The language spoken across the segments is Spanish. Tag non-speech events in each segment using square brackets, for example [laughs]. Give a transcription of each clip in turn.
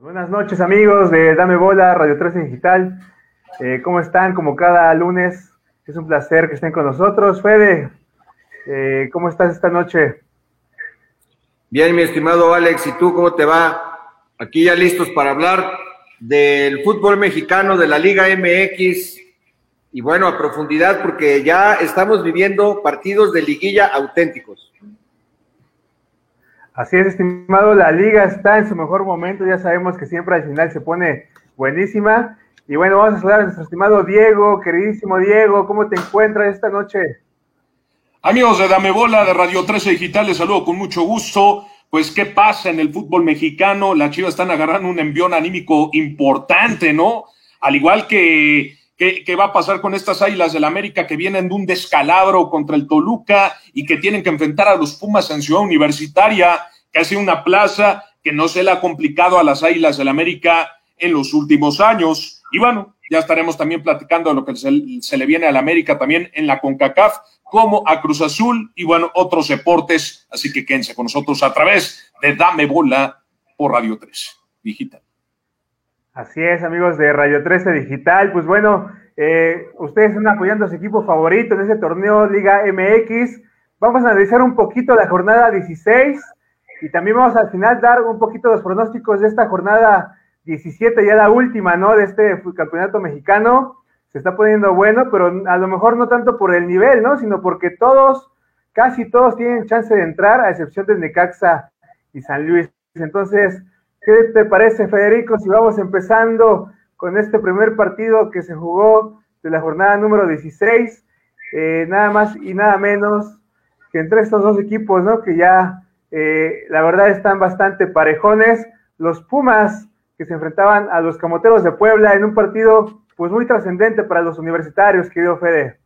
Buenas noches amigos de Dame Bola, Radio 13 Digital. Eh, ¿Cómo están? Como cada lunes, es un placer que estén con nosotros. Fede, eh, ¿cómo estás esta noche? Bien, mi estimado Alex, ¿y tú cómo te va? Aquí ya listos para hablar del fútbol mexicano, de la Liga MX, y bueno, a profundidad, porque ya estamos viviendo partidos de liguilla auténticos. Así es, estimado, la liga está en su mejor momento, ya sabemos que siempre al final se pone buenísima. Y bueno, vamos a saludar a nuestro estimado Diego, queridísimo Diego, ¿cómo te encuentras esta noche? Amigos de Dame Bola de Radio 13 Digital, les saludo con mucho gusto. Pues, ¿qué pasa en el fútbol mexicano? Las Chivas están agarrando un envión anímico importante, ¿no? Al igual que ¿Qué, va a pasar con estas águilas del América que vienen de un descalabro contra el Toluca y que tienen que enfrentar a los Pumas en Ciudad Universitaria, que hace una plaza que no se le ha complicado a las águilas del América en los últimos años? Y bueno, ya estaremos también platicando de lo que se, le viene al América también en la CONCACAF, como a Cruz Azul y bueno, otros deportes. Así que quédense con nosotros a través de Dame Bola por Radio 3 Digital. Así es, amigos de Radio 13 Digital. Pues bueno, eh, ustedes están apoyando a su equipo favorito en ese torneo Liga MX. Vamos a analizar un poquito la jornada 16 y también vamos al final dar un poquito los pronósticos de esta jornada 17, ya la última, ¿no? De este campeonato mexicano. Se está poniendo bueno, pero a lo mejor no tanto por el nivel, ¿no? Sino porque todos, casi todos tienen chance de entrar, a excepción de Necaxa y San Luis. Entonces, ¿Qué te parece, Federico, si vamos empezando con este primer partido que se jugó de la jornada número 16? Eh, nada más y nada menos que entre estos dos equipos, ¿no? Que ya, eh, la verdad, están bastante parejones. Los Pumas, que se enfrentaban a los Camoteros de Puebla en un partido, pues muy trascendente para los universitarios, querido Fede.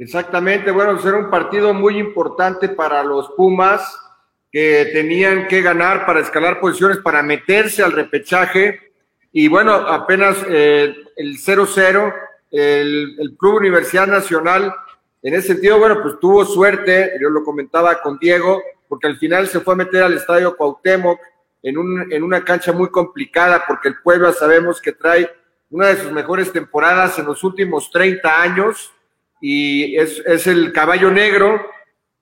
Exactamente, bueno, será un partido muy importante para los Pumas que tenían que ganar para escalar posiciones, para meterse al repechaje. Y bueno, apenas eh, el 0-0, el, el, Club Universidad Nacional, en ese sentido, bueno, pues tuvo suerte, yo lo comentaba con Diego, porque al final se fue a meter al Estadio Cuauhtémoc en, un, en una cancha muy complicada, porque el Puebla sabemos que trae una de sus mejores temporadas en los últimos 30 años, y es, es el caballo negro,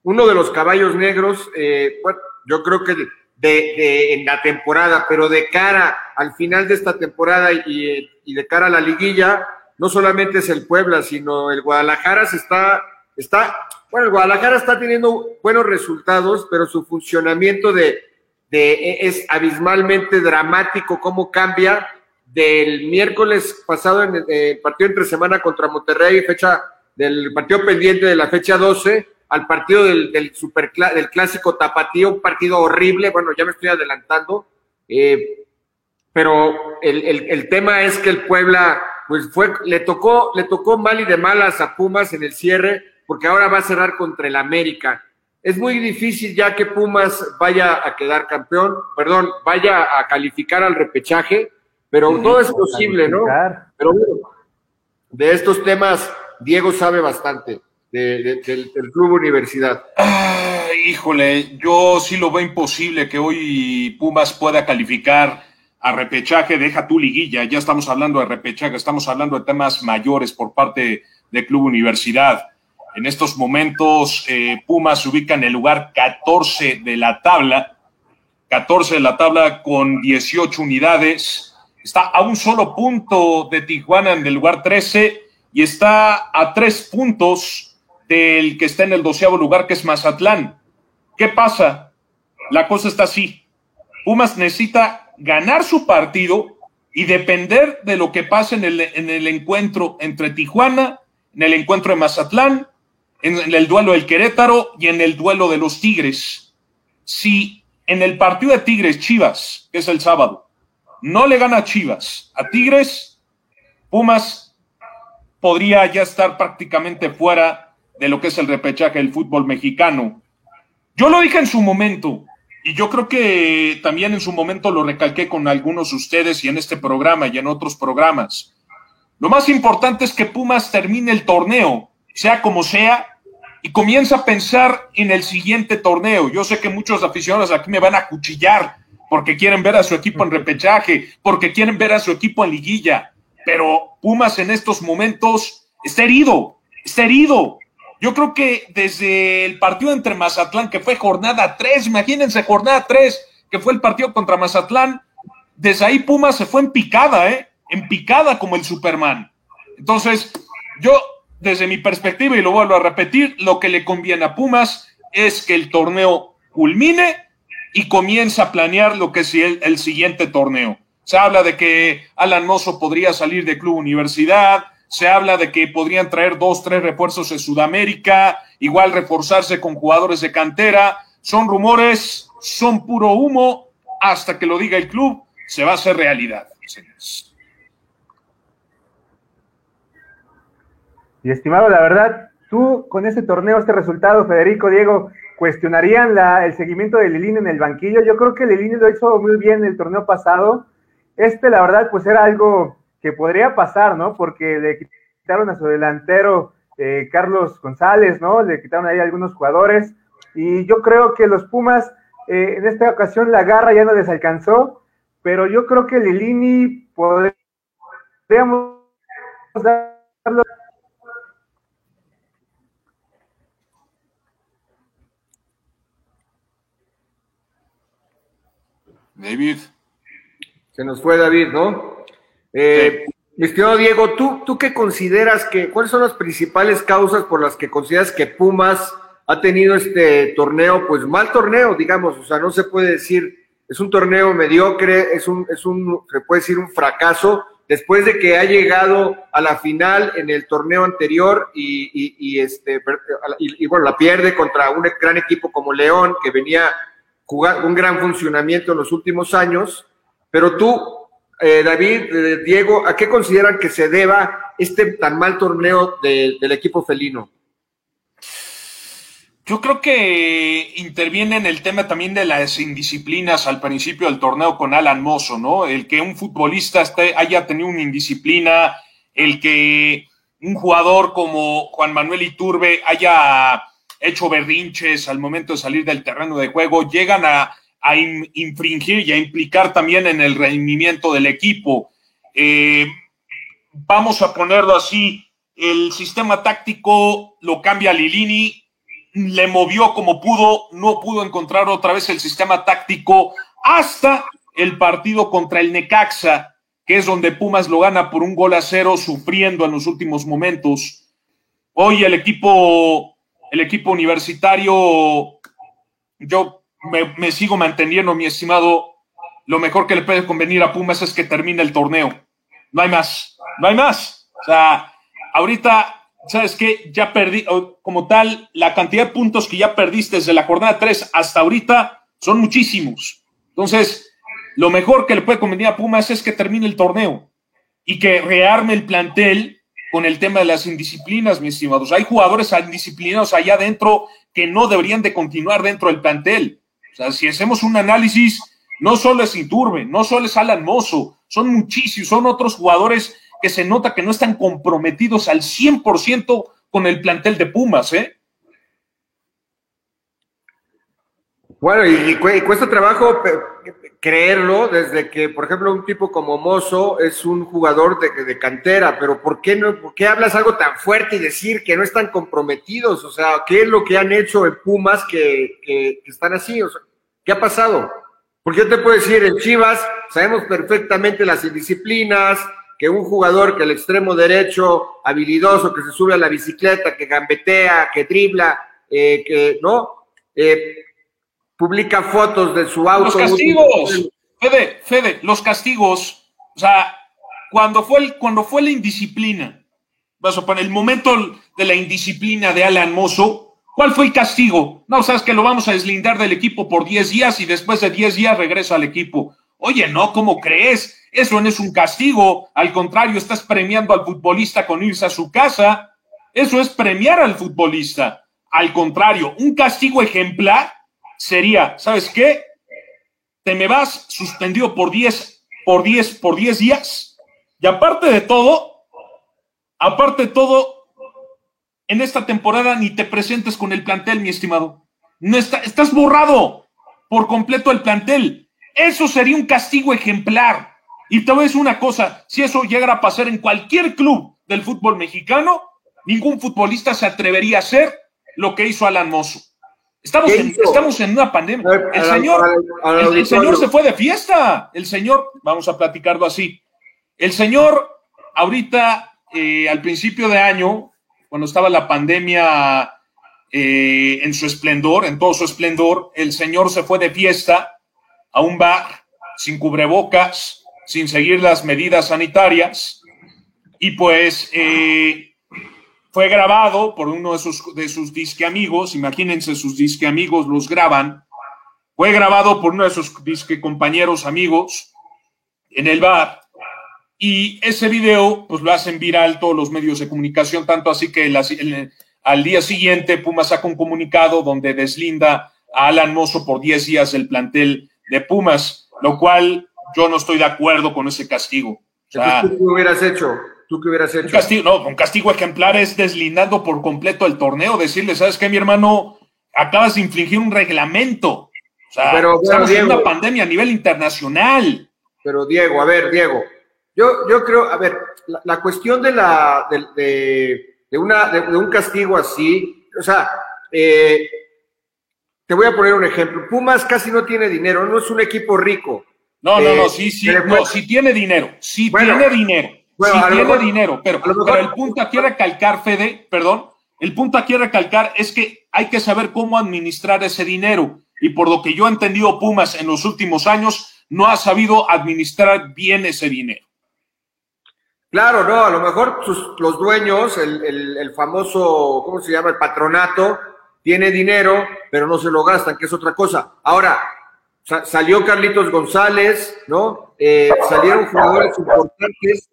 uno de los caballos negros, eh, yo creo que de, en la temporada, pero de cara al final de esta temporada y, de cara a la liguilla, no solamente es el Puebla, sino el Guadalajara se está, está, bueno, el Guadalajara está teniendo buenos resultados, pero su funcionamiento de, de es abismalmente dramático, cómo cambia del miércoles pasado en el partido entre semana contra Monterrey, fecha del partido pendiente de la fecha 12, al partido del, del, del clásico tapatío, un partido horrible, bueno, ya me estoy adelantando, eh, pero el, el, el, tema es que el Puebla, pues fue, le tocó, le tocó mal y de malas a Pumas en el cierre, porque ahora va a cerrar contra el América. Es muy difícil ya que Pumas vaya a quedar campeón, perdón, vaya a calificar al repechaje, pero todo es posible, ¿no? Pero bueno, de estos temas Diego sabe bastante del, Club Universidad? híjole, yo sí lo veo imposible que hoy Pumas pueda calificar a repechaje, deja tu liguilla, ya estamos hablando de repechaje, estamos hablando de temas mayores por parte del Club Universidad. En estos momentos, eh, Pumas se ubica en el lugar 14 de la tabla, 14 de la tabla con 18 unidades, está a un solo punto de Tijuana en el lugar 13 y está a tres puntos del que está en el doceavo lugar, que es Mazatlán. ¿Qué pasa? La cosa está así. Pumas necesita ganar su partido y depender de lo que pase en el, en el encuentro entre Tijuana, en el encuentro de Mazatlán, en el duelo del Querétaro y en el duelo de los Tigres. Si en el partido de Tigres Chivas, que es el sábado, no le gana Chivas, a Tigres, Pumas podría ya estar prácticamente fuera de lo que es el repechaje del fútbol mexicano. Yo lo dije en su momento, y yo creo que también en su momento lo recalqué con algunos de ustedes y en este programa y en otros programas. Lo más importante es que Pumas termine el torneo, sea como sea, y comienza a pensar en el siguiente torneo. Yo sé que muchos aficionados aquí me van a cuchillar, porque quieren ver a su equipo en repechaje, porque quieren ver a su equipo en liguilla. Pero Pumas en estos momentos está herido, está herido. Yo creo que desde el partido entre Mazatlán, que fue jornada 3, imagínense, jornada 3, que fue el partido contra Mazatlán, desde ahí Pumas se fue en picada, ¿eh? En picada como el Superman. Entonces, yo, desde mi perspectiva, y lo vuelvo a repetir, lo que le conviene a Pumas es que el torneo culmine y comienza a planear lo que es el, el siguiente torneo. Se habla de que Alan Mozo podría salir de Club Universidad, se habla de que podrían traer dos, tres refuerzos de Sudamérica, igual reforzarse con jugadores de cantera. Son rumores, son puro humo, hasta que lo diga el club, se va a hacer realidad, señores. Y estimado, la verdad, tú con este torneo, este resultado, Federico, Diego, cuestionarían el seguimiento de Lilín en el banquillo. Yo creo que Lilín lo hizo muy bien el torneo pasado. Este, la verdad, pues era algo que podría pasar, ¿no? Porque le quitaron a su delantero eh, Carlos González, ¿no? Le quitaron ahí algunos jugadores. Y yo creo que los Pumas, eh, en esta ocasión la garra ya no les alcanzó, pero yo creo que Lilini podríamos darlo David. Se nos fue David, ¿no? Eh, Mi estimado Diego, ¿tú, ¿tú qué consideras que, cuáles son las principales causas por las que consideras que Pumas ha tenido este torneo, pues mal torneo, digamos, o sea, no se puede decir, es un torneo mediocre, es un, es un, se puede decir un fracaso, después de que ha llegado a la final en el torneo anterior y, y, y este, y, y bueno, la pierde contra un gran equipo como León, que venía jugar un gran funcionamiento en los últimos años, pero tú, eh, David, eh, Diego, ¿a qué consideran que se deba este tan mal torneo de, del equipo felino? Yo creo que interviene en el tema también de las indisciplinas al principio del torneo con Alan Mozo, ¿no? El que un futbolista haya tenido una indisciplina, el que un jugador como Juan Manuel Iturbe haya hecho berrinches al momento de salir del terreno de juego, llegan a, a in, infringir y a implicar también en el rendimiento del equipo. Eh, vamos a ponerlo así, el sistema táctico lo cambia Lilini, le movió como pudo, no pudo encontrar otra vez el sistema táctico hasta el partido contra el Necaxa, que es donde Pumas lo gana por un gol a cero, sufriendo en los últimos momentos. Hoy el equipo, el equipo universitario, yo me, sigo manteniendo, mi estimado, lo mejor que le puede convenir a Pumas es que termine el torneo. No hay más, no hay más. O sea, ahorita ¿sabes qué? Ya perdí, como tal, la cantidad de puntos que ya perdiste desde la jornada 3 hasta ahorita son muchísimos. Entonces, lo mejor que le puede convenir a Pumas es que termine el torneo y que rearme el plantel con el tema de las indisciplinas, mis estimados. Hay jugadores indisciplinados allá adentro que no deberían de continuar dentro del plantel. O sea, si hacemos un análisis, no solo es Iturbe, no solo es Alan Mozo, son muchísimos, son otros jugadores que se nota que no están comprometidos al 100% con el plantel de Pumas, ¿eh? Bueno, y, cuesta trabajo creerlo desde que, por ejemplo, un tipo como Mozo es un jugador de, cantera, pero ¿por qué, no, ¿por qué hablas algo tan fuerte y decir que no están comprometidos? O sea, ¿qué es lo que han hecho en Pumas que, están así? ¿Qué ha pasado? Porque yo te puedo decir, en Chivas sabemos perfectamente las indisciplinas, que un jugador que el extremo derecho, habilidoso, que se sube a la bicicleta, que gambetea, que dribla, eh, que, ¿no? Eh, publica fotos de su auto. Los castigos, Fede, Fede, los castigos, o sea, cuando fue, el, cuando fue la indisciplina, vas a poner el momento de la indisciplina de Alan Mozo, ¿cuál fue el castigo? No, sabes que lo vamos a deslindar del equipo por 10 días y después de 10 días regresa al equipo. Oye, no, ¿cómo crees? Eso no es un castigo, al contrario, estás premiando al futbolista con irse a su casa. Eso es premiar al futbolista. Al contrario, un castigo ejemplar sería, ¿sabes qué? Te me vas suspendido por 10 por 10 por 10 días. Y aparte de todo, aparte de todo, en esta temporada ni te presentes con el plantel, mi estimado. No está, estás borrado por completo el plantel. Eso sería un castigo ejemplar. Y te voy a decir una cosa, si eso llegara a pasar en cualquier club del fútbol mexicano, ningún futbolista se atrevería a hacer lo que hizo Alan Mozo. Estamos, en, estamos en una pandemia. El señor, el, señor se fue de fiesta. El señor, vamos a platicarlo así. El señor, ahorita, eh, al principio de año, cuando estaba la pandemia eh, en su esplendor, en todo su esplendor, el señor se fue de fiesta a un bar sin cubrebocas, sin seguir las medidas sanitarias, y pues eh, fue grabado por uno de sus, de sus disque amigos, imagínense, sus disque amigos los graban, fue grabado por uno de sus disque compañeros amigos en el bar, y ese video pues lo hacen viral todos los medios de comunicación, tanto así que al día siguiente Pumas saca un comunicado donde deslinda a Alan Mozo por 10 días del plantel de Pumas, lo cual yo no estoy de acuerdo con ese castigo. ¿Tú qué hubieras hecho? ¿Tú qué hubieras hecho? Un castigo, no, un castigo ejemplar es deslindando por completo el torneo, decirle, ¿sabes qué, mi hermano? Acabas de infringir un reglamento. O sea, pero, estamos en una pandemia a nivel internacional. Pero Diego, a ver, Diego, yo, yo creo, a ver, la, cuestión de la de, de, una, de, un castigo así, o sea, eh, te voy a poner un ejemplo. Pumas casi no tiene dinero, no es un equipo rico. No, no, no, eh, sí, sí, no, sí tiene dinero, sí tiene dinero bueno, sí tiene dinero, pero, el punto aquí recalcar, Fede, perdón, el punto aquí recalcar es que hay que saber cómo administrar ese dinero. Y por lo que yo he entendido, Pumas en los últimos años no ha sabido administrar bien ese dinero. Claro, no, a lo mejor los dueños, el, famoso, ¿cómo se llama? El patronato, tiene dinero, pero no se lo gastan, que es otra cosa. Ahora, salió Carlitos González, ¿no? Eh, salieron jugadores importantes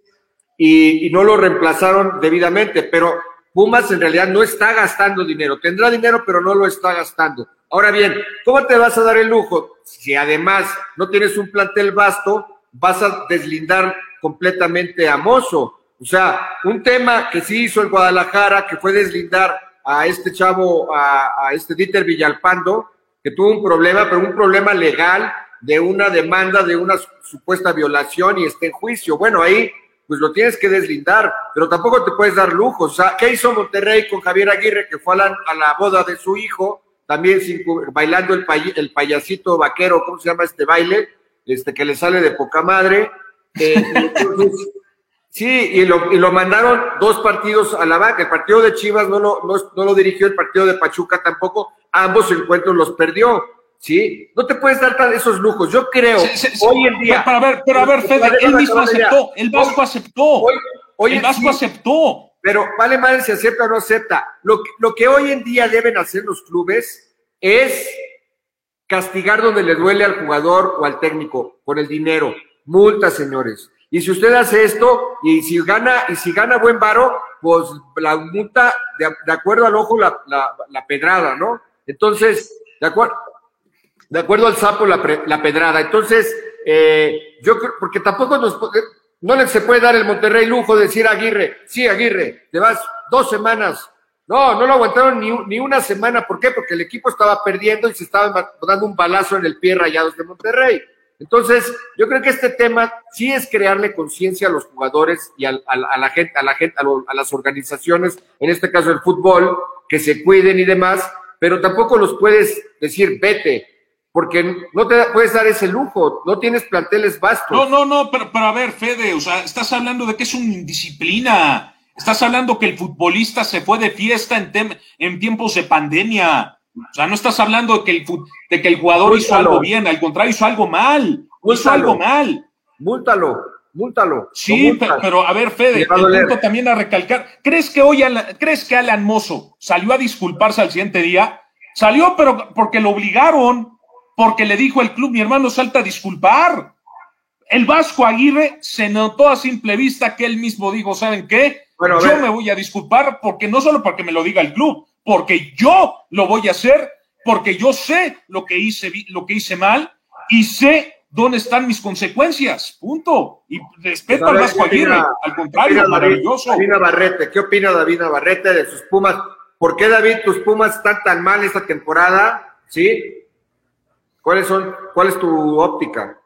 y, no lo reemplazaron debidamente, pero Pumas en realidad no está gastando dinero, tendrá dinero, pero no lo está gastando. Ahora bien, ¿cómo te vas a dar el lujo si además no tienes un plantel vasto, vas a deslindar completamente a Mozo? O sea, un tema que sí hizo el Guadalajara, que fue deslindar a este chavo, a, a este Dieter Villalpando, que tuvo un problema, pero un problema legal de una demanda de una supuesta violación y está en juicio. Bueno, ahí pues lo tienes que deslindar, pero tampoco te puedes dar lujos. O sea, ¿qué hizo Monterrey con Javier Aguirre, que fue a la, boda de su hijo, también bailando el, el, payasito vaquero, ¿cómo se llama este baile? Este que le sale de poca madre. Eh, [laughs] sí, y lo, y lo, mandaron dos partidos a la banca. El partido de Chivas no lo, no, no lo dirigió, el partido de Pachuca tampoco. Ambos encuentros los perdió. ¿sí? No te puedes dar esos lujos. Yo creo, hoy en día. Pero, a ver, pero a ver, Fede, él mismo aceptó, el Vasco aceptó. Hoy, el Vasco aceptó. Pero vale madre si acepta o no acepta. Lo, lo que hoy en día deben hacer los clubes es castigar donde le duele al jugador o al técnico con el dinero. Multa, señores. Y si usted hace esto y si gana y si gana buen varo, pues la multa de, acuerdo al ojo la, la, la pedrada, ¿no? Entonces, de acuerdo, de acuerdo al sapo, la, pedrada. Entonces, eh, yo creo, porque tampoco nos, no le se puede dar el Monterrey lujo de decir Aguirre, sí, Aguirre, te vas dos semanas. No, no lo aguantaron ni, ni, una semana. ¿Por qué? Porque el equipo estaba perdiendo y se estaba dando un balazo en el pie rayados de Monterrey. Entonces, yo creo que este tema sí es crearle conciencia a los jugadores y a, la gente, a la gente, a, las organizaciones, en este caso el fútbol, que se cuiden y demás, pero tampoco los puedes decir, vete, porque no te puedes dar ese lujo, no tienes planteles vastos. No, no, no, pero, pero a ver, Fede, o sea, estás hablando de que es una indisciplina, estás hablando que el futbolista se fue de fiesta en, en tiempos de pandemia, o sea, no estás hablando de que el, de que el jugador hizo algo bien, al contrario, hizo algo mal, hizo algo mal. Múltalo, múltalo. Sí, pero, a ver, Fede, el punto también a recalcar, ¿crees que hoy, ¿crees que Alan Mozo salió a disculparse al siguiente día? Salió, pero porque lo obligaron porque le dijo el club, mi hermano salta a disculpar. El Vasco Aguirre se notó a simple vista que él mismo dijo, ¿saben qué? Yo me voy a disculpar porque no solo porque me lo diga el club, porque yo lo voy a hacer, porque yo sé lo que hice, lo que hice mal y sé dónde están mis consecuencias. Punto. Y respeto al Vasco Aguirre. al contrario, maravilloso. David Navarrete, ¿qué opina David Navarrete de sus Pumas? ¿Por qué David tus Pumas están tan mal esta temporada? ¿Sí? ¿Cuáles son, cuál es tu óptica?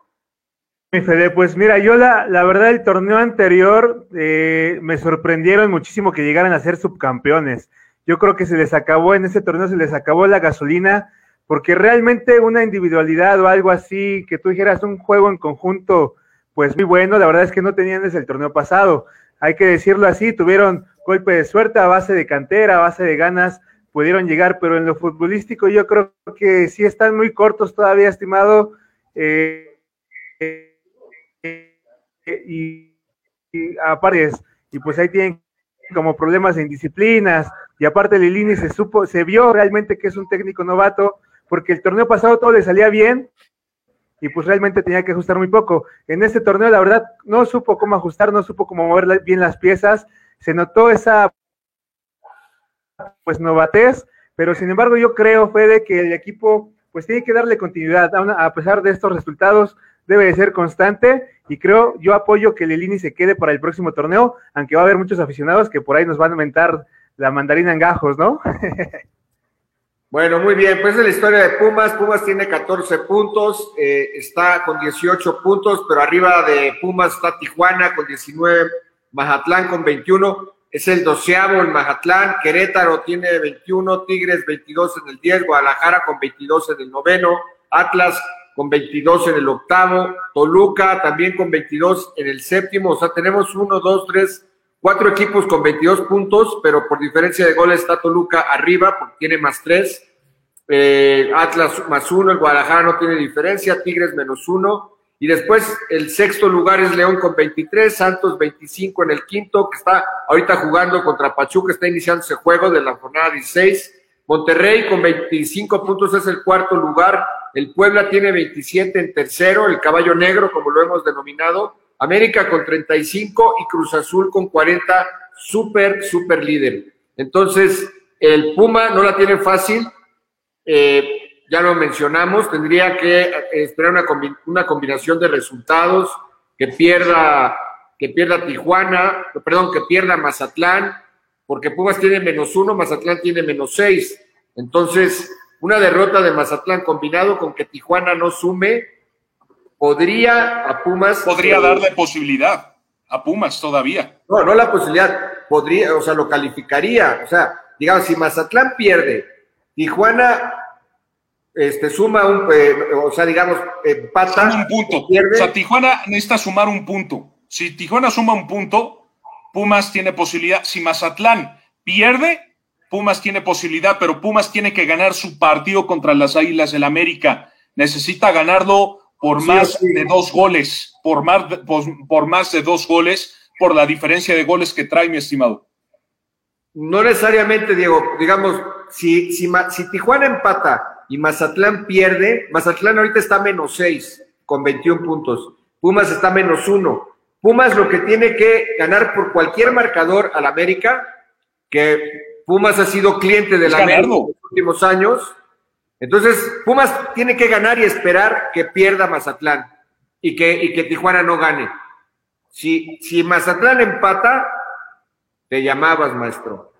Mi Fede, pues mira, yo la, la verdad el torneo anterior eh, me sorprendieron muchísimo que llegaran a ser subcampeones. Yo creo que se les acabó en ese torneo, se les acabó la gasolina, porque realmente una individualidad o algo así, que tú dijeras un juego en conjunto, pues muy bueno, la verdad es que no tenían desde el torneo pasado. Hay que decirlo así, tuvieron golpe de suerte a base de cantera, a base de ganas, pudieron llegar, pero en lo futbolístico yo creo que sí están muy cortos todavía, estimado. Eh, y, y y pues ahí tienen como problemas en disciplinas, y aparte Lilini se supo, se vio realmente que es un técnico novato, porque el torneo pasado todo le salía bien, y pues realmente tenía que ajustar muy poco. En este torneo, la verdad, no supo cómo ajustar, no supo cómo mover bien las piezas, se notó esa pues novatez, pero sin embargo yo creo, Fede, que el equipo pues tiene que darle continuidad, a pesar de estos resultados, debe de ser constante y creo, yo apoyo que Lilini se quede para el próximo torneo, aunque va a haber muchos aficionados que por ahí nos van a aumentar la mandarina en gajos, ¿no? [laughs] bueno, muy bien, pues es la historia de Pumas, Pumas tiene 14 puntos, eh, está con 18 puntos, pero arriba de Pumas está Tijuana con 19, Mazatlán con 21, es el doceavo el Mazatlán, Querétaro tiene 21, Tigres 22 en el 10, Guadalajara con 22 en el noveno, Atlas con 22 en el octavo, Toluca también con 22 en el séptimo, o sea, tenemos uno, dos, tres, cuatro equipos con 22 puntos, pero por diferencia de goles está Toluca arriba, porque tiene más tres, eh, Atlas más uno, el Guadalajara no tiene diferencia, Tigres menos uno, y después el sexto lugar es León con 23, Santos 25 en el quinto, que está ahorita jugando contra Pachuca, está iniciando ese juego de la jornada 16, Monterrey con 25 puntos es el cuarto lugar, el Puebla tiene 27 en tercero, el caballo negro, como lo hemos denominado. América con 35 y Cruz Azul con 40, súper, súper líder. Entonces, el Puma no la tiene fácil, eh, ya lo mencionamos, tendría que esperar una, una combinación de resultados, que pierda, que pierda Tijuana, perdón, que pierda Mazatlán, porque Pumas tiene menos uno, Mazatlán tiene menos seis. Entonces, una derrota de Mazatlán combinado con que Tijuana no sume, podría a Pumas. Podría darle posibilidad a Pumas todavía. No, no la posibilidad, podría, o sea, lo calificaría. O sea, digamos, si Mazatlán pierde, Tijuana este, suma un, eh, o sea, digamos, empata. un punto. O sea, Tijuana necesita sumar un punto. Si Tijuana suma un punto, Pumas tiene posibilidad. Si Mazatlán pierde, Pumas tiene posibilidad, pero Pumas tiene que ganar su partido contra las Águilas del América. Necesita ganarlo por más de dos goles, por más, por, más de dos goles, por la diferencia de goles que trae, mi estimado. No necesariamente, Diego. Digamos, si, si, si Tijuana empata y Mazatlán pierde, Mazatlán ahorita está menos seis con 21 puntos. Pumas está menos uno. Pumas lo que tiene que ganar por cualquier marcador al América, que Pumas ha sido cliente de la en los últimos años. Entonces, Pumas tiene que ganar y esperar que pierda Mazatlán y que, y que Tijuana no gane. Si, si Mazatlán empata, te llamabas, maestro.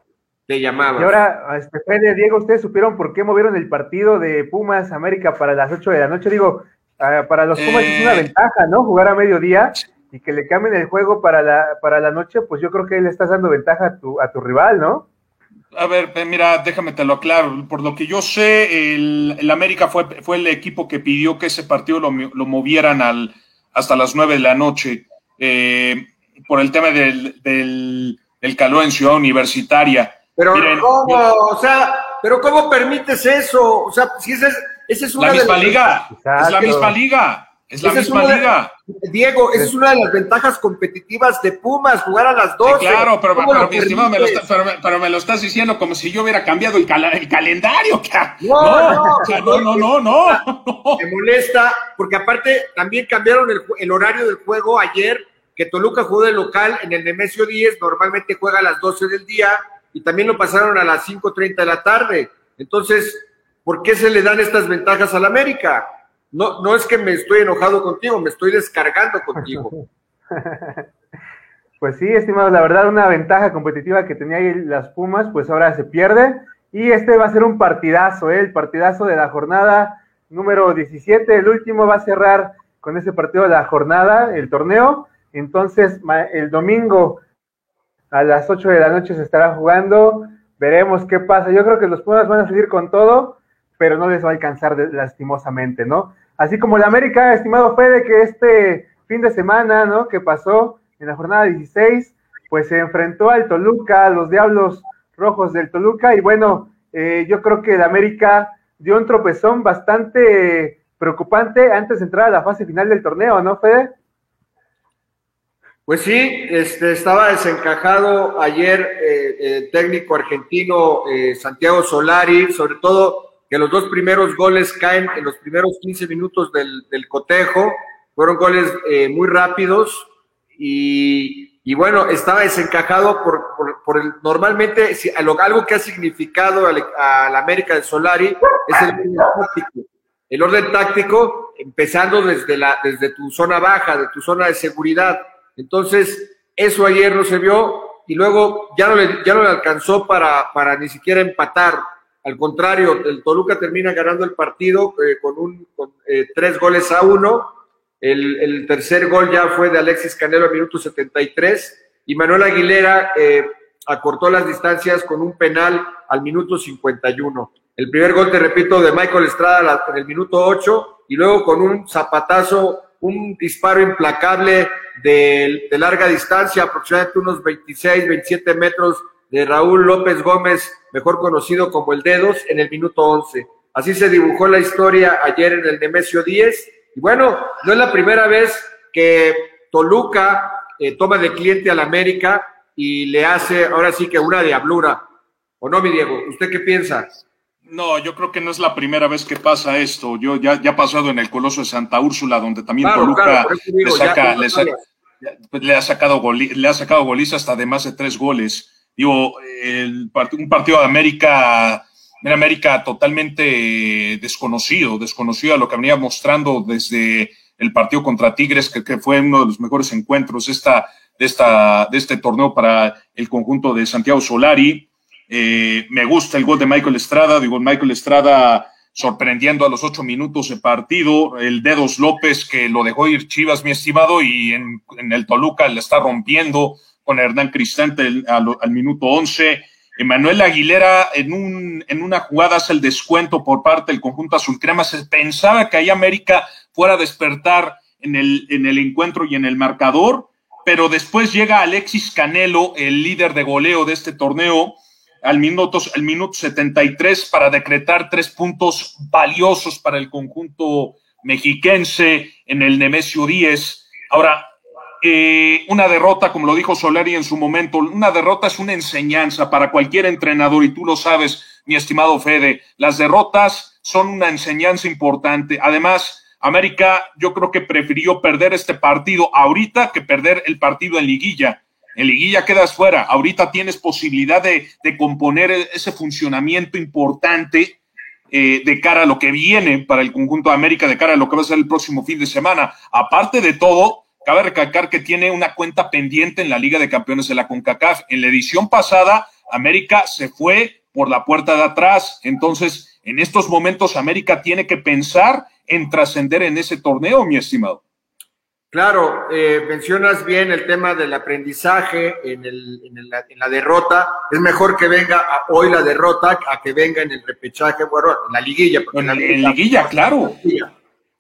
Te llamabas. Y ahora, este, Fede, Diego, ¿ustedes supieron por qué movieron el partido de Pumas América para las 8 de la noche? Digo, ah, para los Pumas es una eh. ventaja, ¿no? Jugar a mediodía y que le cambien el juego para la, para la noche, pues yo creo que le estás dando ventaja a tu, a tu rival, ¿no? A ver, mira, déjame te lo aclaro. Por lo que yo sé, el, América fue, fue el equipo que pidió que ese partido lo, movieran al, hasta las nueve de la noche eh, por el tema del, del, calor en Ciudad Universitaria. Pero ¿cómo? o sea, pero ¿cómo permites eso? O sea, si esa es, es una la misma liga, es la misma liga. Es la misma liga. Diego, esa es una de las ventajas competitivas de Pumas, jugar a las dos. claro, pero, pero, estimado, me lo pero, me lo estás diciendo como si yo hubiera cambiado el, calendario. [laughs] No, no, no, no, no, Me [laughs] molesta, porque aparte también cambiaron el, horario del juego ayer, que Toluca jugó de local en el Nemesio 10, normalmente juega a las 12 del día, y también lo pasaron a las 5.30 de la tarde. Entonces, ¿por qué se le dan estas ventajas al América? No, no es que me estoy enojado contigo, me estoy descargando contigo. [laughs] pues sí, estimado, la verdad, una ventaja competitiva que tenía ahí las Pumas, pues ahora se pierde. Y este va a ser un partidazo, ¿eh? el partidazo de la jornada. número 17, el último va a cerrar con ese partido de la jornada, el torneo. Entonces, el domingo a las 8 de la noche se estará jugando. Veremos qué pasa. Yo creo que los Pumas van a seguir con todo, pero no les va a alcanzar lastimosamente, ¿no? Así como la América, estimado Fede, que este fin de semana, ¿no? Que pasó en la jornada 16, pues se enfrentó al Toluca, a los Diablos Rojos del Toluca, y bueno, eh, yo creo que la América dio un tropezón bastante preocupante antes de entrar a la fase final del torneo, ¿no, Fede? Pues sí, este, estaba desencajado ayer eh, el técnico argentino eh, Santiago Solari, sobre todo que los dos primeros goles caen en los primeros 15 minutos del, cotejo, fueron goles eh, muy rápidos y, bueno, estaba desencajado por, el, normalmente algo que ha significado a la América de Solari es el orden táctico. El orden táctico empezando desde, la, desde tu zona baja, de tu zona de seguridad entonces, eso ayer no se vio y luego ya no le, ya no le alcanzó para, para ni siquiera empatar. Al contrario, el Toluca termina ganando el partido eh, con, un, con eh, tres goles a uno. El, tercer gol ya fue de Alexis Canelo al minuto 73 y Manuel Aguilera eh, acortó las distancias con un penal al minuto 51. El primer gol, te repito, de Michael Estrada en el minuto 8 y luego con un zapatazo un disparo implacable de, larga distancia, aproximadamente unos 26, 27 metros de Raúl López Gómez, mejor conocido como el Dedos, en el minuto 11. Así se dibujó la historia ayer en el Nemesio 10. Y bueno, no es la primera vez que Toluca eh, toma de cliente al América y le hace ahora sí que una diablura. ¿O no, mi Diego? ¿Usted qué piensa? No, yo creo que no es la primera vez que pasa esto. Yo ya, ya ha pasado en el Coloso de Santa Úrsula, donde también Toluca le, saca, le, le, ha sacado le ha sacado goliza hasta de más de tres goles. Digo, el, un partido de América, en América totalmente desconocido, desconocido a lo que venía mostrando desde el partido contra Tigres, que, fue uno de los mejores encuentros esta, de, esta, de este torneo para el conjunto de Santiago Solari. Eh, me gusta el gol de Michael Estrada, digo, Michael Estrada sorprendiendo a los ocho minutos de partido, el Dedos López que lo dejó ir Chivas, mi estimado, y en, el Toluca le está rompiendo con Hernán Cristante al, minuto once. Emanuel Aguilera en, un, en una jugada hace el descuento por parte del conjunto azul crema. Se pensaba que ahí América fuera a despertar en el, en el encuentro y en el marcador, pero después llega Alexis Canelo, el líder de goleo de este torneo, al minuto, al minuto 73 para decretar tres puntos valiosos para el conjunto mexiquense en el Nemesio 10. Ahora, eh, una derrota, como lo dijo Soleri en su momento, una derrota es una enseñanza para cualquier entrenador y tú lo sabes, mi estimado Fede, las derrotas son una enseñanza importante. Además, América yo creo que prefirió perder este partido ahorita que perder el partido en liguilla en liguilla quedas fuera. Ahorita tienes posibilidad de, componer ese funcionamiento importante eh, de cara a lo que viene para el conjunto de América, de cara a lo que va a ser el próximo fin de semana. Aparte de todo, cabe recalcar que tiene una cuenta pendiente en la Liga de Campeones de la CONCACAF. En la edición pasada, América se fue por la puerta de atrás. Entonces, en estos momentos, América tiene que pensar en trascender en ese torneo, mi estimado. Claro, eh, mencionas bien el tema del aprendizaje en, la, derrota. Es mejor que venga hoy la derrota a que venga en el repechaje, bueno, en la liguilla. En la, liguilla, claro.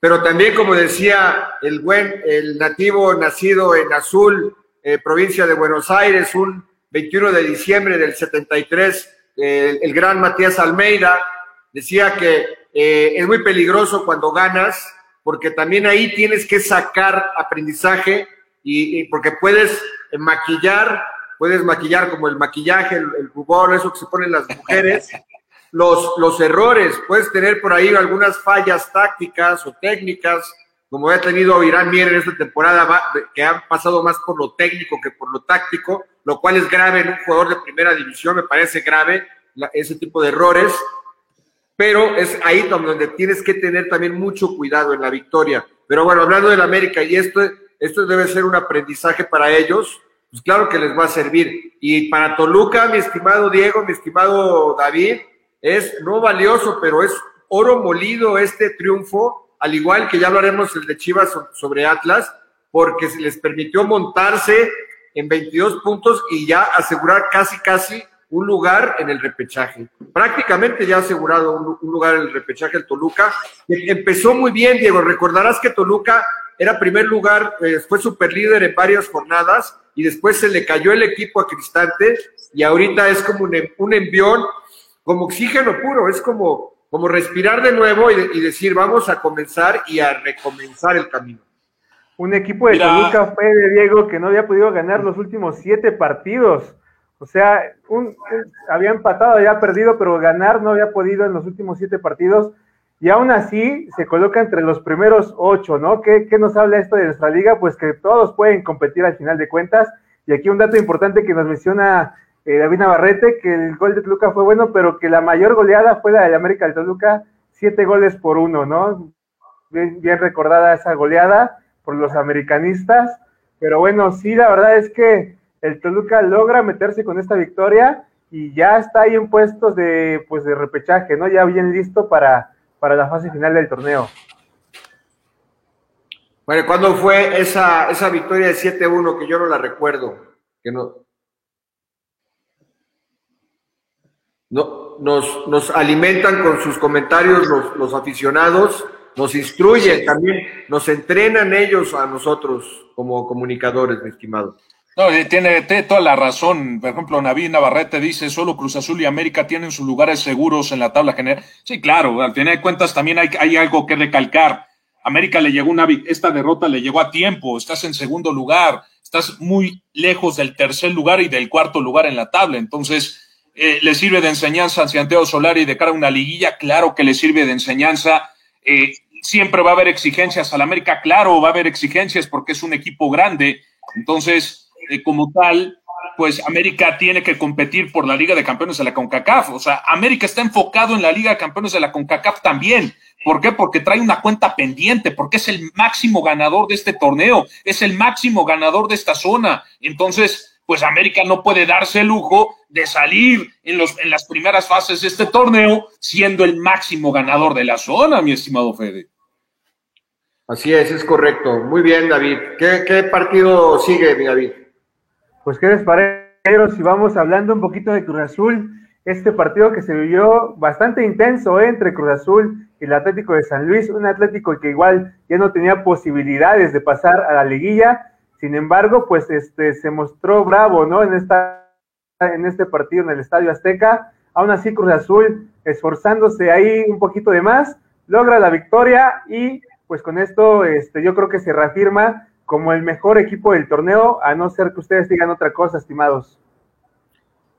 Pero también, como decía el buen, el nativo nacido en Azul, eh, provincia de Buenos Aires, un 21 de diciembre del 73, eh, el gran Matías Almeida decía que es muy peligroso cuando ganas porque también ahí tienes que sacar aprendizaje y, porque puedes maquillar, puedes maquillar como el maquillaje, el, rubor, eso que se ponen las mujeres, [laughs] los, los errores, puedes tener por ahí algunas fallas tácticas o técnicas, como ha tenido Irán Mier en esta temporada, que han pasado más por lo técnico que por lo táctico, lo cual es grave en un jugador de primera división, me parece grave ese tipo de errores pero es ahí donde tienes que tener también mucho cuidado en la victoria. Pero bueno, hablando del América, y esto, esto debe ser un aprendizaje para ellos, pues claro que les va a servir. Y para Toluca, mi estimado Diego, mi estimado David, es no valioso, pero es oro molido este triunfo, al igual que ya hablaremos el de Chivas sobre Atlas, porque se les permitió montarse en 22 puntos y ya asegurar casi, casi un lugar en el repechaje. Prácticamente ya asegurado un, lugar en el repechaje el Toluca. Empezó muy bien, Diego. Recordarás que Toluca era primer lugar, eh, fue super líder en varias jornadas y después se le cayó el equipo a Cristante y ahorita es como un, un envión, como oxígeno puro, es como, como respirar de nuevo y, y decir vamos a comenzar y a recomenzar el camino. Un equipo de Toluca fue de Diego que no había podido ganar los últimos siete partidos. O sea, un, había empatado, había perdido, pero ganar no había podido en los últimos siete partidos. Y aún así se coloca entre los primeros ocho, ¿no? ¿Qué, ¿Qué, nos habla esto de nuestra liga? Pues que todos pueden competir al final de cuentas. Y aquí un dato importante que nos menciona eh, David que el gol de Toluca fue bueno, pero que la mayor goleada fue la de América de Toluca, siete goles por uno, ¿no? Bien, bien recordada esa goleada por los americanistas. Pero bueno, sí, la verdad es que el Toluca logra meterse con esta victoria y ya está ahí en puestos de, pues, de repechaje, ¿no? Ya bien listo para, para la fase final del torneo. Bueno, ¿cuándo fue esa, esa victoria de 7-1 que yo no la recuerdo? Que no. No, nos, alimentan con sus comentarios los, los aficionados nos instruyen también, nos entrenan ellos a nosotros como comunicadores, mi estimado. No, eh, tiene, toda la razón. Por ejemplo, Naví Navarrete dice, solo Cruz Azul y América tienen sus lugares seguros en la tabla general. Sí, claro, al final de cuentas también hay, hay algo que recalcar. América le llegó una, esta derrota le llegó a tiempo, estás en segundo lugar, estás muy lejos del tercer lugar y del cuarto lugar en la tabla. Entonces, eh, ¿le sirve de enseñanza a Santiago Solari de cara a una liguilla? Claro que le sirve de enseñanza. Eh, siempre va a haber exigencias al América, claro, va a haber exigencias porque es un equipo grande. Entonces, eh, como tal, pues América tiene que competir por la Liga de Campeones de la CONCACAF. O sea, América está enfocado en la Liga de Campeones de la CONCACAF también. ¿Por qué? Porque trae una cuenta pendiente, porque es el máximo ganador de este torneo, es el máximo ganador de esta zona. Entonces, pues América no puede darse el lujo de salir en, los, en las primeras fases de este torneo siendo el máximo ganador de la zona, mi estimado Fede. Así es, es correcto. Muy bien, David. ¿Qué, partido sigue, mi David? Pues, ¿qué les parece? Si vamos hablando un poquito de Cruz Azul, este partido que se vivió bastante intenso ¿eh? entre Cruz Azul y el Atlético de San Luis, un Atlético que igual ya no tenía posibilidades de pasar a la liguilla, sin embargo, pues este se mostró bravo, ¿no? En esta en este partido en el Estadio Azteca. Aún así, Cruz Azul, esforzándose ahí un poquito de más, logra la victoria y pues con esto este, yo creo que se reafirma como el mejor equipo del torneo, a no ser que ustedes digan otra cosa, estimados.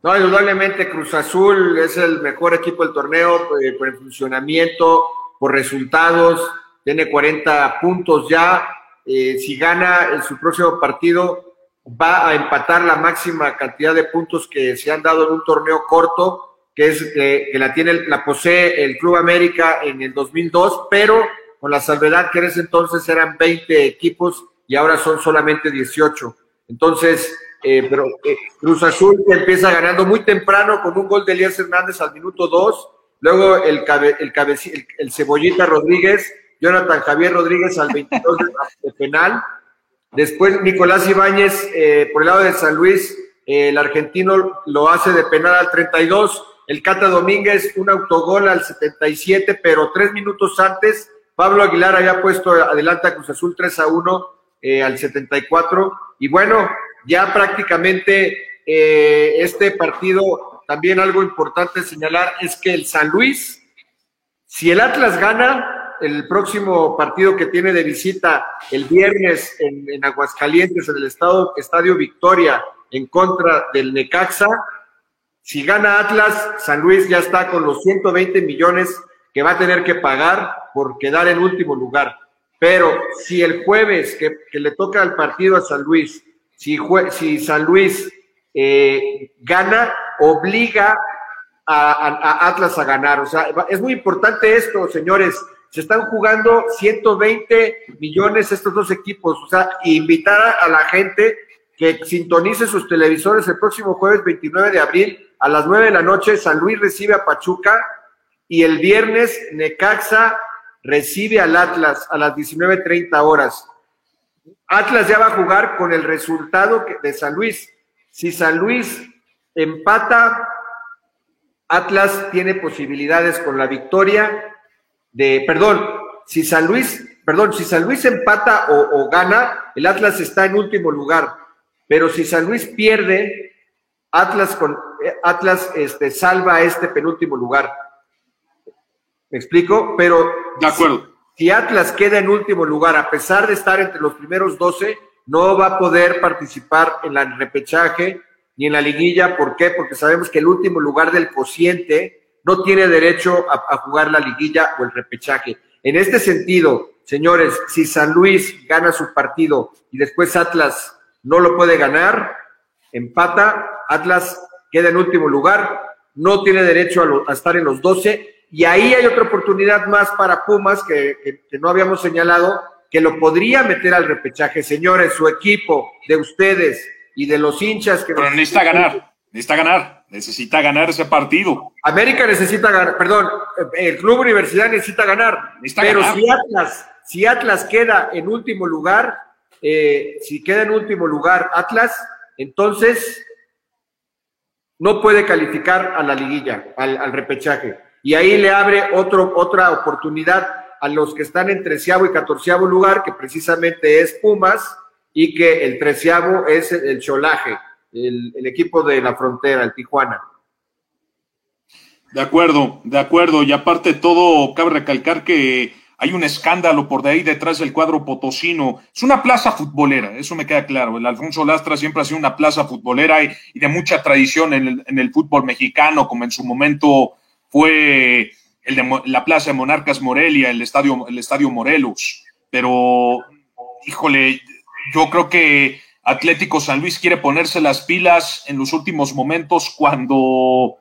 No, indudablemente Cruz Azul es el mejor equipo del torneo eh, por el funcionamiento, por resultados, tiene 40 puntos ya, eh, si gana en su próximo partido, va a empatar la máxima cantidad de puntos que se han dado en un torneo corto, que es que la tiene, la posee el Club América en el 2002, pero con la salvedad que en ese entonces eran 20 equipos y ahora son solamente 18. Entonces, eh, pero eh, Cruz Azul empieza ganando muy temprano con un gol de Elías Hernández al minuto 2, luego el, el, el Cebollita Rodríguez Jonathan Javier Rodríguez al 22 de, penal. Después Nicolás Ibáñez eh, por el lado de San Luis, eh, el argentino lo hace de penal al 32. El Cata Domínguez, un autogol al 77, pero tres minutos antes, Pablo Aguilar había puesto adelante a Cruz Azul 3 a 1 eh, al 74. Y bueno, ya prácticamente este partido, también algo importante señalar es que el San Luis, si el Atlas gana, el próximo partido que tiene de visita el viernes en, Aguascalientes, en el estado, Estadio Victoria, en contra del Necaxa. Si gana Atlas, San Luis ya está con los 120 millones que va a tener que pagar por quedar en último lugar. Pero si el jueves que, le toca el partido a San Luis, si, si San Luis eh, gana, obliga a, Atlas a ganar. O sea, es muy importante esto, señores se están jugando 120 millones estos dos equipos. O sea, invitar a la gente que sintonice sus televisores el próximo jueves 29 de abril a las 9 de la noche. San Luis recibe a Pachuca y el viernes Necaxa recibe al Atlas a las 19.30 horas. Atlas ya va a jugar con el resultado de San Luis. Si San Luis empata, Atlas tiene posibilidades con la victoria de, perdón, si San Luis, perdón, si San Luis empata o, gana, el Atlas está en último lugar. Pero si San Luis pierde, Atlas con Atlas este, salva este penúltimo lugar. ¿Me explico? Pero de acuerdo. Si, Atlas queda en último lugar, a pesar de estar entre los primeros 12, no va a poder participar en el repechaje ni en la liguilla. ¿Por qué? Porque sabemos que el último lugar del cociente no tiene derecho a, jugar la liguilla o el repechaje. En este sentido, señores, si San Luis gana su partido y después Atlas no lo puede ganar, empata, Atlas queda en último lugar, no tiene derecho a, a estar en los 12 y ahí hay otra oportunidad más para Pumas que, no habíamos señalado, que lo podría meter al repechaje. Señores, su equipo, de ustedes y de los hinchas que... Pero necesita ganar, necesita ganar, necesita ganar ese partido. América necesita ganar, perdón, el Club Universidad necesita ganar. pero si Atlas, si Atlas queda en último lugar, eh, si queda en último lugar Atlas, entonces no puede calificar a la liguilla, al repechaje y ahí le abre otro, otra oportunidad a los que están en treceavo y catorceavo lugar, que precisamente es Pumas, y que el treceavo es el Cholaje, el, equipo de la frontera, el Tijuana. De acuerdo, de acuerdo. Y aparte todo, cabe recalcar que hay un escándalo por de ahí detrás del cuadro potosino. Es una plaza futbolera, eso me queda claro. El Alfonso Lastra siempre ha sido una plaza futbolera y, de mucha tradición en el, en el, fútbol mexicano, como en su momento fue el de la Plaza de Monarcas Morelia, el estadio, el estadio Morelos. Pero, híjole, yo creo que Atlético San Luis quiere ponerse las pilas en los últimos momentos cuando,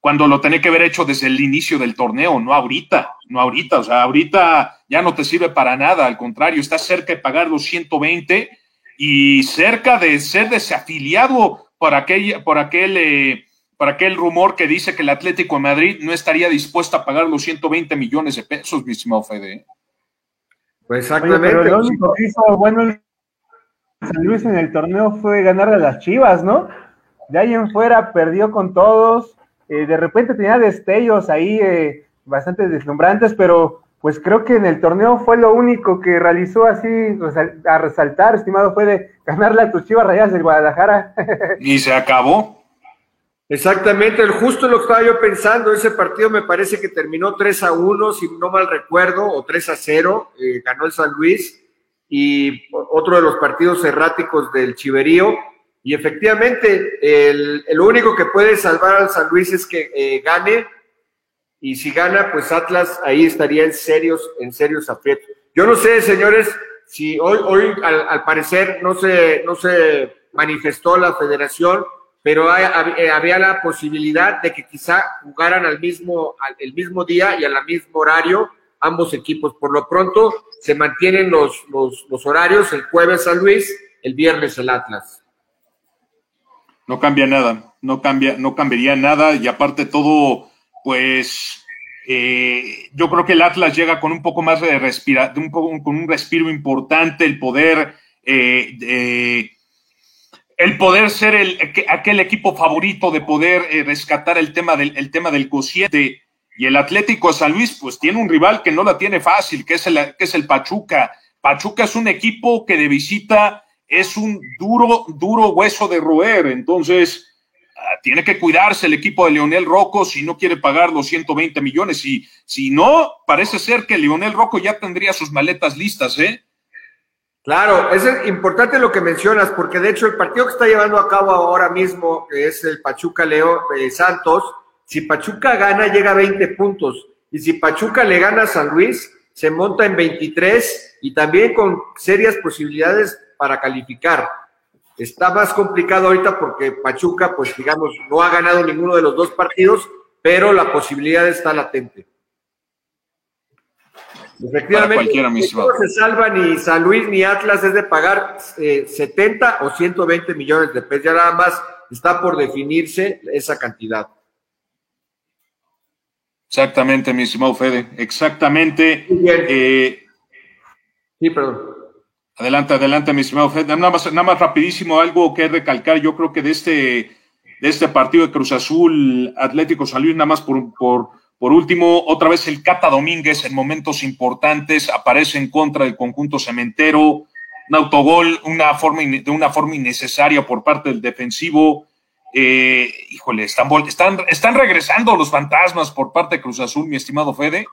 cuando lo tiene que haber hecho desde el inicio del torneo, no ahorita, no ahorita. O sea, ahorita ya no te sirve para nada, al contrario, estás cerca de pagar los 120 y cerca de ser desafiliado por aquel, por aquel eh, para aquel rumor que dice que el Atlético de Madrid no estaría dispuesto a pagar los 120 millones de pesos, mi estimado Fede. Pues exactamente. pero lo único que hizo bueno San Luis en el torneo fue ganar a las Chivas, ¿no? De ahí en fuera perdió con todos. Eh, de repente tenía destellos ahí eh, bastante deslumbrantes, pero pues creo que en el torneo fue lo único que realizó así a resaltar, estimado, fue de ganarle a tus Chivas Rayas del Guadalajara. [laughs] Y se acabó. Exactamente, justo lo que estaba yo pensando, ese partido me parece que terminó 3 a 1, si no mal recuerdo, o 3 a 0, eh, ganó el San Luis, y otro de los partidos erráticos del Chiverío, y efectivamente, el, único que puede salvar al San Luis es que eh, gane, y si gana, pues Atlas ahí estaría en serios, en serios aprietos. Yo no sé, señores, si hoy, hoy al, al parecer no se, no se manifestó la federación, pero eh, había la posibilidad de que quizá jugaran al mismo, el mismo día y al mismo horario ambos equipos. Por lo pronto se mantienen los, los, horarios, el jueves San Luis, el viernes el Atlas. No cambia nada, no cambia, no cambiaría nada y aparte todo, pues eh, yo creo que el Atlas llega con un poco más de respira, un poco, con un respiro importante, el poder eh, el poder ser el, aquel equipo favorito de poder eh, rescatar el tema del, el tema del cociente. Y el Atlético San Luis, pues tiene un rival que no la tiene fácil, que es el, que es el Pachuca. Pachuca es un equipo que de visita es un duro, duro hueso de roer. Entonces, ah, tiene que cuidarse el equipo de Leonel Rocco si no quiere pagar los 120 millones. Y si no, parece ser que Leonel Rocco ya tendría sus maletas listas, ¿eh? Claro, es importante lo que mencionas, porque de hecho el partido que está llevando a cabo ahora mismo, que es el Pachuca Leo eh, Santos, si Pachuca gana llega a 20 puntos, y si Pachuca le gana a San Luis, se monta en 23 y también con serias posibilidades para calificar. Está más complicado ahorita porque Pachuca, pues digamos, no ha ganado ninguno de los dos partidos, pero la posibilidad está latente. Efectivamente, no se salva ni San Luis ni Atlas es de pagar 70 eh, o 120 millones de pesos. Ya nada más está por definirse esa cantidad. Exactamente, mi estimado Fede, exactamente. Eh, sí, perdón. Adelante, adelante, mi estimado Fede. Nada más, nada más rapidísimo, algo que recalcar, yo creo que de este, de este partido de Cruz Azul Atlético San Luis, nada más por, por, por último, otra vez el Cata Domínguez en momentos importantes aparece en contra del conjunto cementero, un autogol una forma, de una forma innecesaria por parte del defensivo. Eh, híjole, están, están, están regresando los fantasmas por parte de Cruz Azul, mi estimado Fede.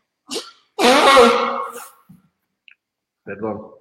Perdón.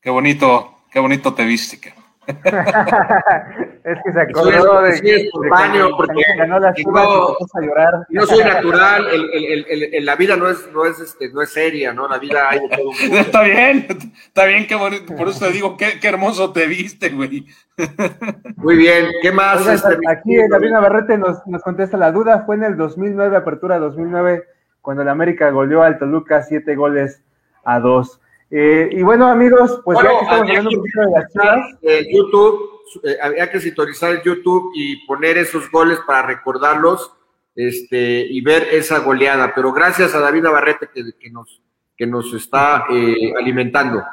Qué bonito, qué bonito te viste, que. [laughs] es que se acordó de, sí, es porque ganó las no, a llorar. no soy natural, el, el, el, la vida no es, no es este, no es seria, ¿no? La vida hay todo [laughs] Está bien, está bien, qué bonito, por eso te digo, qué, qué hermoso te viste, güey. [laughs] Muy bien, ¿qué más? este, aquí David Navarrete nos, nos contesta la duda, fue en el 2009, apertura 2009, cuando el América goleó al Toluca siete goles a dos. Eh, y bueno, amigos, pues ya que estamos hablando un poquito de las chivas. YouTube, eh, había que sintonizar el YouTube y poner esos goles para recordarlos este, y ver esa goleada. Pero gracias a David Navarrete que, que nos, que nos está eh, alimentando.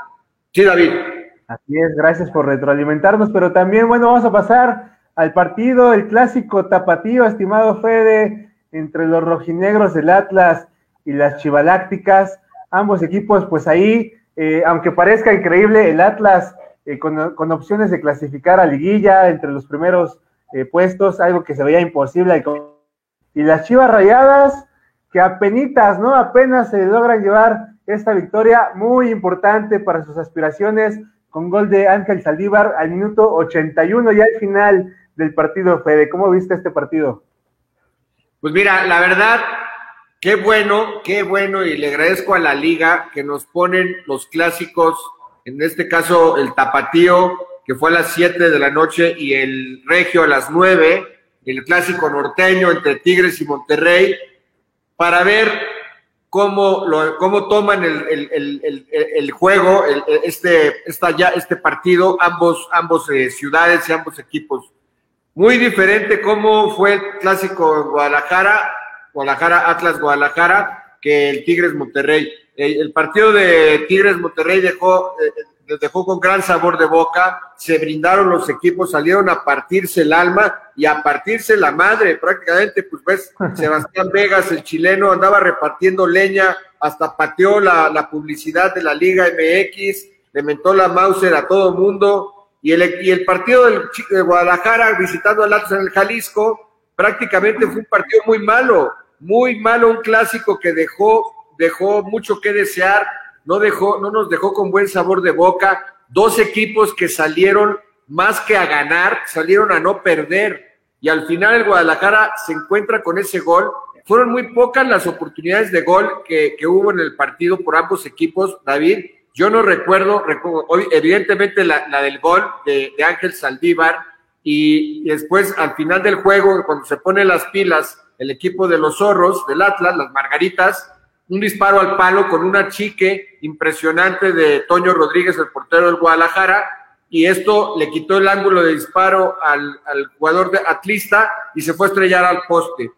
Sí, David. Así es, gracias por retroalimentarnos, pero también, bueno, vamos a pasar al partido, el clásico tapatío, estimado Fede, entre los rojinegros del Atlas y las chivalácticas. Ambos equipos, pues ahí eh, aunque parezca increíble, el Atlas eh, con, opciones de clasificar a liguilla entre los primeros eh, puestos, algo que se veía imposible. Y las Chivas Rayadas, que apenas, ¿no? Apenas se logran llevar esta victoria muy importante para sus aspiraciones con gol de Ángel Saldívar al minuto 81 y al final del partido, Fede. ¿Cómo viste este partido? Pues mira, la verdad, Qué bueno, qué bueno, y le agradezco a la liga que nos ponen los clásicos, en este caso el tapatío, que fue a las 7 de la noche, y el regio a las 9, el clásico norteño entre Tigres y Monterrey, para ver cómo, lo, cómo toman el, el, el, juego, este, esta, ya, este partido, ambos, ambos eh, ciudades y ambos equipos. Muy diferente cómo fue el clásico en Guadalajara Guadalajara, Atlas Guadalajara, que el Tigres Monterrey. El, partido de Tigres Monterrey dejó, eh, dejó con gran sabor de boca, se brindaron los equipos, salieron a partirse el alma y a partirse la madre, prácticamente, pues ves, [laughs] Sebastián Vegas, el chileno, andaba repartiendo leña, hasta pateó la, la publicidad de la Liga MX, le mentó la Mauser a todo mundo, y el, y el partido del, de Guadalajara visitando al Atlas en el Jalisco, prácticamente fue un partido muy malo muy malo, un clásico que dejó, dejó mucho que desear, no, dejó, no nos dejó con buen sabor de boca. Dos equipos que salieron más que a ganar, salieron a no perder. Y al final el Guadalajara se encuentra con ese gol. Fueron muy pocas las oportunidades de gol que, hubo en el partido por ambos equipos, David. Yo no recuerdo, evidentemente la, del gol de, Ángel Saldívar y después al final del juego, cuando se pone las pilas el equipo de los zorros del Atlas, las Margaritas, un disparo al palo con una chique impresionante de Toño Rodríguez, el portero del Guadalajara, y esto le quitó el ángulo de disparo al, jugador de Atlista y se fue a estrellar al poste.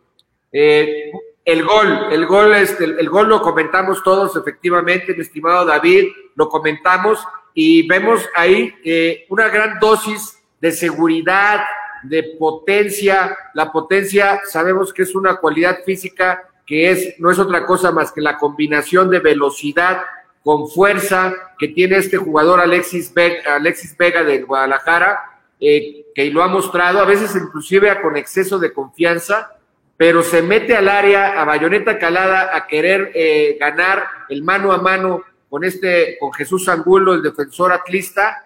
Eh, el gol, el gol, este, el gol lo comentamos todos, efectivamente, mi estimado David, lo comentamos y vemos ahí eh, una gran dosis de seguridad, de potencia. La potencia sabemos que es una cualidad física que es, no es otra cosa más que la combinación de velocidad con fuerza que tiene este jugador Alexis Vega, Alexis Vega de Guadalajara, eh, que lo ha mostrado, a veces inclusive con exceso de confianza, pero se mete al área a bayoneta calada a querer eh, ganar el mano a mano con este, con Jesús Angulo, el defensor atlista,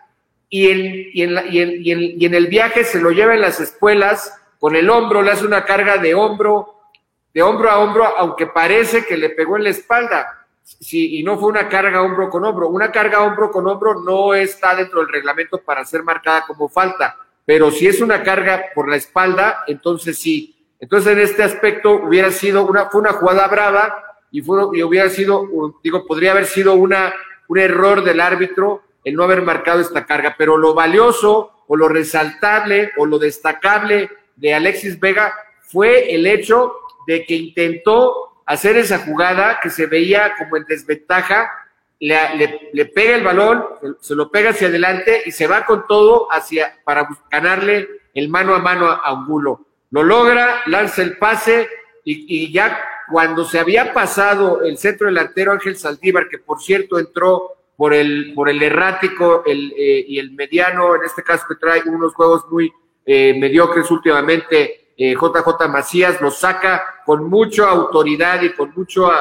y en, y, en y, en, el viaje se lo lleva en las espuelas con el hombro, le hace una carga de hombro, de hombro a hombro, aunque parece que le pegó en la espalda. Sí, y no fue una carga hombro con hombro. Una carga hombro con hombro no está dentro del reglamento para ser marcada como falta, pero si es una carga por la espalda, entonces sí. Entonces en este aspecto hubiera sido una, fue una jugada brava y, fue, y hubiera sido, digo, podría haber sido una, un error del árbitro el no haber marcado esta carga, pero lo valioso o lo resaltable o lo destacable de Alexis Vega fue el hecho de que intentó hacer esa jugada que se veía como en desventaja, le, pega el balón, se lo pega hacia adelante y se va con todo hacia para ganarle el mano a mano a Angulo. Lo logra, lanza el pase y, ya cuando se había pasado el centro delantero Ángel Saldívar, que por cierto entró por el, por el errático el, eh, y el mediano, en este caso que trae unos juegos muy eh, mediocres últimamente, JJ eh, Macías lo saca con mucha autoridad y con mucho,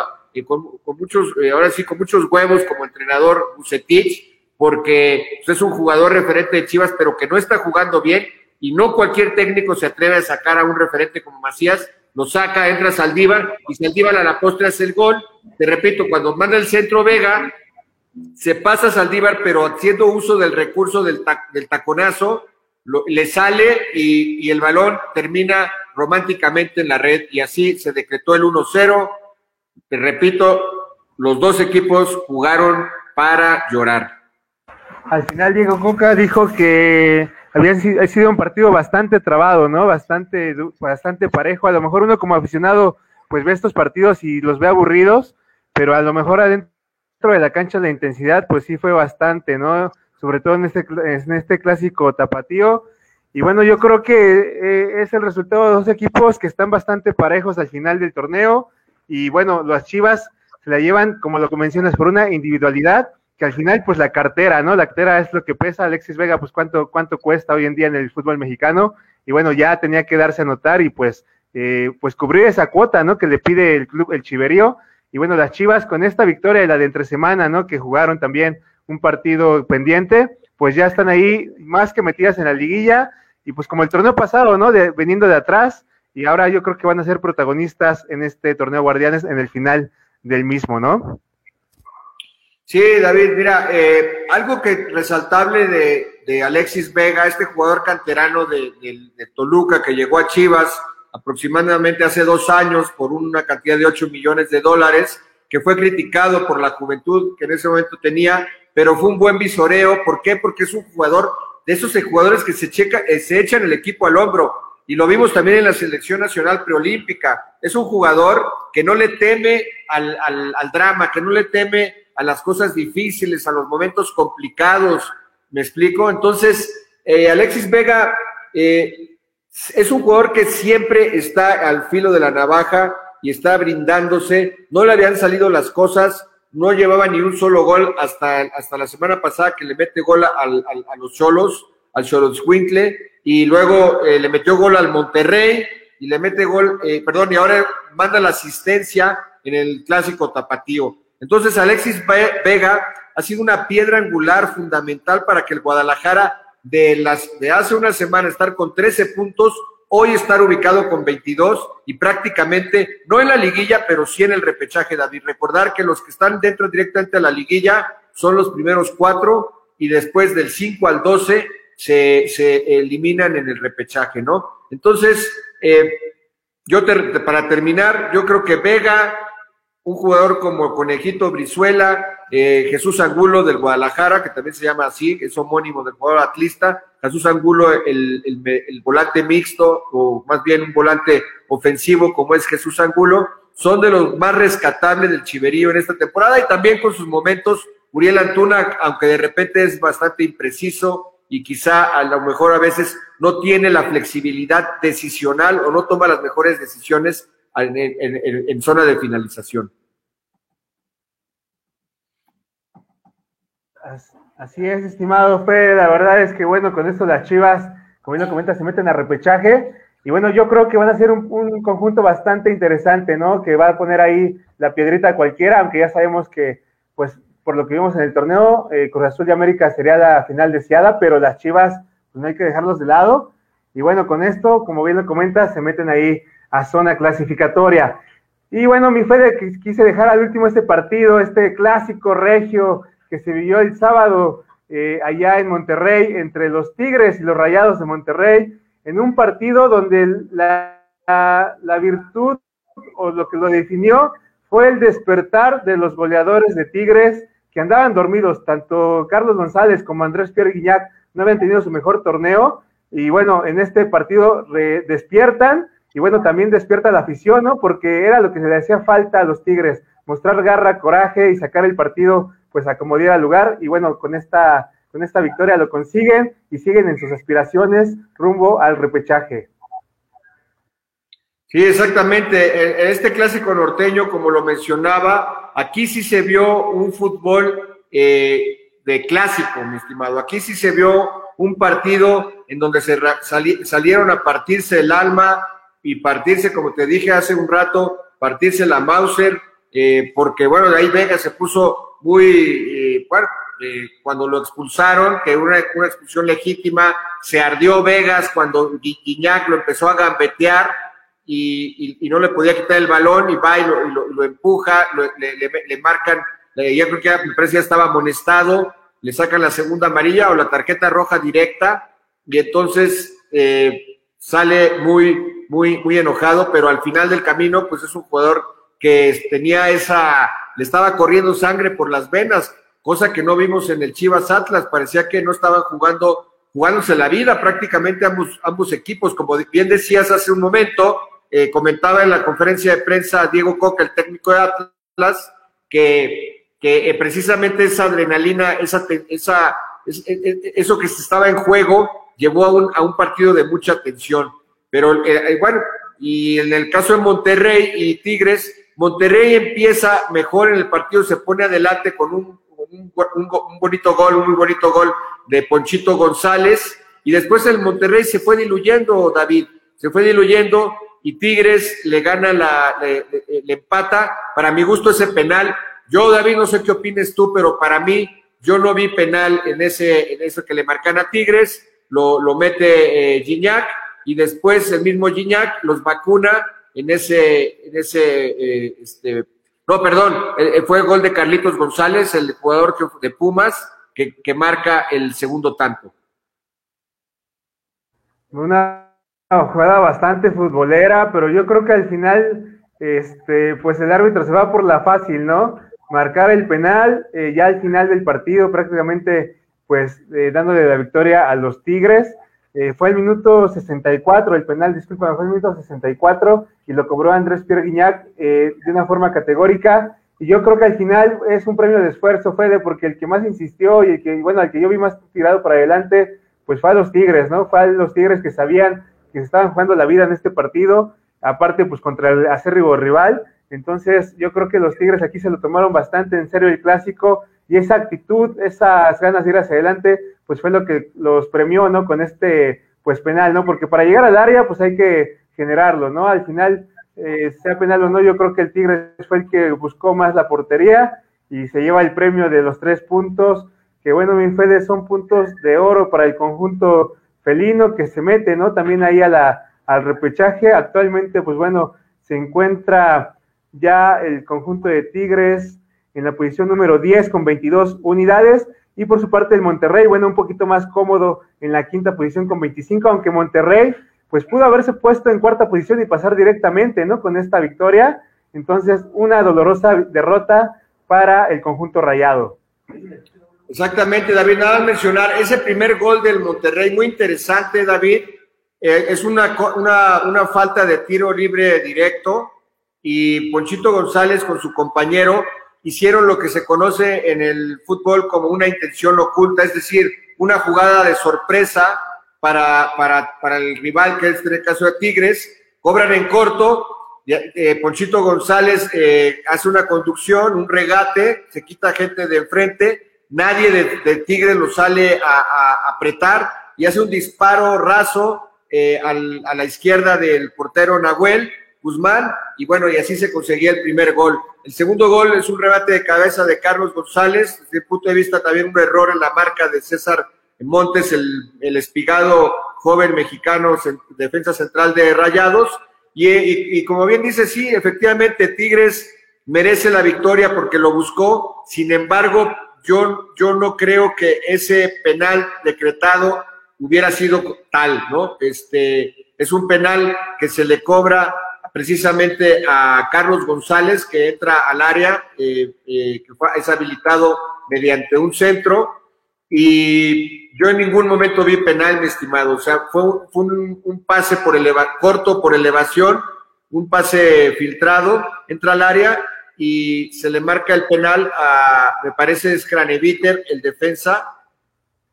con, muchos, ahora sí, con muchos huevos como entrenador Bucetich, porque pues, es un jugador referente de Chivas, pero que no está jugando bien y no cualquier técnico se atreve a sacar a un referente como Macías, lo saca, entra Saldívar y Saldívar a la postre hace el gol. Te repito, cuando manda el centro Vega, se pasa Saldívar, pero haciendo uso del recurso del, taconazo, le sale y, el balón termina románticamente en la red y así se decretó el 1-0. Te repito, los dos equipos jugaron para llorar. Al final Diego Coca dijo que había sido un partido bastante trabado, ¿no? Bastante, bastante parejo. A lo mejor uno como aficionado pues ve estos partidos y los ve aburridos, pero a lo mejor adentro de la cancha la intensidad pues sí fue bastante, ¿no? Sobre todo en este, en este clásico tapatío. Y bueno, yo creo que eh, es el resultado de dos equipos que están bastante parejos al final del torneo. Y bueno, las Chivas se la llevan, como lo mencionas, por una individualidad que al final, pues la cartera, ¿no? La cartera es lo que pesa. Alexis Vega, pues cuánto, cuánto cuesta hoy en día en el fútbol mexicano. Y bueno, ya tenía que darse a notar y pues, eh, pues cubrir esa cuota, ¿no? Que le pide el club, el Chiverío. Y bueno, las Chivas con esta victoria de la de entre semana, ¿no? Que jugaron también un partido pendiente, pues ya están ahí más que metidas en la liguilla. Y pues como el torneo pasado, ¿no? De, veniendo de atrás. Y ahora yo creo que van a ser protagonistas en este torneo Guardianes en el final del mismo, ¿no? Sí, David, mira, eh, algo que resaltable de, Alexis Vega, este jugador canterano de, Toluca que llegó a Chivas aproximadamente hace dos años por una cantidad de 8 millones de dólares, que fue criticado por la juventud que en ese momento tenía, pero fue un buen visoreo. ¿Por qué? Porque es un jugador de esos jugadores que se, checa, eh, se echan el equipo al hombro. Y lo vimos también en la selección nacional preolímpica. Es un jugador que no le teme al, drama, que no le teme a las cosas difíciles, a los momentos complicados, ¿me explico? Entonces, eh, Alexis Vega eh, es un jugador que siempre está al filo de la navaja y está brindándose, no le habían salido las cosas, no llevaba ni un solo gol hasta, hasta la semana pasada que le mete gol al, a los Cholos, al Cholos Winkle, y luego eh, le metió gol al Monterrey y le mete gol, perdón, y ahora manda la asistencia en el clásico tapatío. Entonces, Alexis Vega ha sido una piedra angular fundamental para que el Guadalajara de, las, de hace una semana estar con 13 puntos, hoy estar ubicado con 22 y prácticamente, no en la liguilla, pero sí en el repechaje, David. Recordar que los que están dentro directamente de la liguilla son los primeros cuatro y después del 5 al 12 se, se eliminan en el repechaje, ¿no? Entonces, eh, yo para terminar, yo creo que Vega, un jugador como Conejito Brizuela, eh, Jesús Angulo del Guadalajara, que también se llama así, es homónimo del jugador atlista, Jesús Angulo, el, volante mixto, o más bien un volante ofensivo como es Jesús Angulo, son de los más rescatables del Chiverío en esta temporada y también con sus momentos, Uriel Antuna, aunque de repente es bastante impreciso y quizá a lo mejor a veces no tiene la flexibilidad decisional o no toma las mejores decisiones, en, zona de finalización. Así es, estimado Fede. La verdad es que, bueno, con esto las Chivas, como bien lo comenta, se meten a repechaje. Y bueno, yo creo que van a ser un, conjunto bastante interesante, ¿no? Que va a poner ahí la piedrita cualquiera, aunque ya sabemos que, pues, por lo que vimos en el torneo, eh, Cruz Azul de América sería la final deseada, pero las Chivas, pues no hay que dejarlos de lado. Y bueno, con esto, como bien lo comenta, se meten ahí a zona clasificatoria. Y bueno, mi Fede, quise dejar al último este partido, este clásico regio que se vivió el sábado eh, allá en Monterrey, entre los Tigres y los Rayados de Monterrey, en un partido donde la, la, virtud o lo que lo definió fue el despertar de los goleadores de Tigres que andaban dormidos, tanto Carlos González como Andrés Pierre Guignac no habían tenido su mejor torneo, y bueno, en este partido despiertan y bueno, también despierta la afición, ¿no? Porque era lo que se le hacía falta a los Tigres, mostrar garra, coraje y sacar el partido pues a como diera lugar y bueno, con esta con esta victoria lo consiguen y siguen en sus aspiraciones rumbo al repechaje. Sí, exactamente. En este clásico norteño, como lo mencionaba, aquí sí se vio un fútbol eh, de clásico, mi estimado. Aquí sí se vio un partido en donde se salieron a partirse el alma y partirse, como te dije hace un rato, partirse la Mauser, eh, porque bueno, de ahí Vega se puso muy, eh, bueno, cuando lo expulsaron, que una, una expulsión legítima, se ardió Vegas cuando Guiñac lo empezó a gambetear y, no le podía quitar el balón y va y lo, empuja, le, marcan, ya creo que parece ya estaba amonestado, le sacan la segunda amarilla o la tarjeta roja directa y entonces eh, sale muy, muy, muy enojado, pero al final del camino, pues es un jugador que tenía esa, le estaba corriendo sangre por las venas, cosa que no vimos en el Chivas Atlas, parecía que no estaban jugando, jugándose la vida prácticamente ambos, ambos equipos, como bien decías hace un momento, eh, comentaba en la conferencia de prensa Diego Coca, el técnico de Atlas, que, que eh, precisamente esa adrenalina, esa, esa, eso que estaba en juego, llevó a un, a un partido de mucha tensión. Pero eh, bueno, y en el caso de Monterrey y Tigres, Monterrey empieza mejor en el partido, se pone adelante con un, un, bonito gol, un muy bonito gol de Ponchito González, y después el Monterrey se fue diluyendo, David, se fue diluyendo, y Tigres le gana la, le, empata. Para mi gusto ese penal. Yo, David, no sé qué opines tú, pero para mí, yo no vi penal en ese, en eso que le marcan a Tigres, lo, lo mete eh, Gignac y después el mismo Gignac los vacuna en ese, en ese, eh, este, no, perdón, eh, fue el gol de Carlitos González, el jugador de Pumas, que, que marca el segundo tanto. Una jugada bastante futbolera, pero yo creo que al final, este, pues el árbitro se va por la fácil, ¿no? Marcar el penal, eh, ya al final del partido, prácticamente, pues eh, dándole la victoria a los Tigres. Eh, fue el minuto 64, el penal, disculpa, fue el minuto 64 y lo cobró Andrés Pierre Guignac de una forma categórica. Y yo creo que al final es un premio de esfuerzo, Fede, porque el que más insistió y el que, bueno, al que yo vi más tirado para adelante, pues fue a los Tigres, ¿no? Fue a los Tigres que sabían que estaban jugando la vida en este partido, aparte pues contra el acérrimo rival. Entonces yo creo que los Tigres aquí se lo tomaron bastante en serio el clásico y esa actitud, esas ganas de ir hacia adelante, pues fue lo que los premió, ¿no? Con este pues penal, ¿no? Porque para llegar al área pues hay que generarlo, ¿no? Al final, eh, sea penal o no, yo creo que el Tigres fue el que buscó más la portería y se lleva el premio de los tres puntos, que bueno, mi Fede, son puntos de oro para el conjunto felino que se mete, ¿no? También ahí a la, al repechaje. Actualmente, pues bueno, se encuentra ya el conjunto de Tigres en la posición número 10 con 22 unidades. Y por su parte el Monterrey, bueno, un poquito más cómodo en la quinta posición con 25, aunque Monterrey pues pudo haberse puesto en cuarta posición y pasar directamente, ¿no? Con esta victoria. Entonces, una dolorosa derrota para el conjunto rayado. Exactamente, David. Nada más mencionar, ese primer gol del Monterrey, muy interesante, David. Eh, es una, una, una, falta de tiro libre directo y Ponchito González con su compañero hicieron lo que se conoce en el fútbol como una intención oculta, es decir, una jugada de sorpresa para, para, para el rival, que es en el caso de Tigres. Cobran en corto, eh, Ponchito González eh, hace una conducción, un regate, se quita gente de enfrente nadie de, Tigres lo sale a, apretar y hace un disparo raso eh, a la izquierda del portero Nahuel Guzmán y bueno, y así se conseguía el primer gol. El segundo gol es un rebate de cabeza de Carlos González, desde el punto de vista también un error en la marca de César Montes, el, el espigado joven mexicano, defensa central de Rayados. Y, como bien dice, sí, efectivamente Tigres merece la victoria porque lo buscó, sin embargo, yo, yo no creo que ese penal decretado hubiera sido tal, ¿no? Este, es un penal que se le cobra precisamente a Carlos González, que entra al área, eh, eh, que es habilitado mediante un centro, y yo en ningún momento vi penal, mi estimado. O sea, fue, un, pase por eleva corto por elevación, un pase filtrado, entra al área y se le marca el penal a, me parece, es Craneviter, el defensa,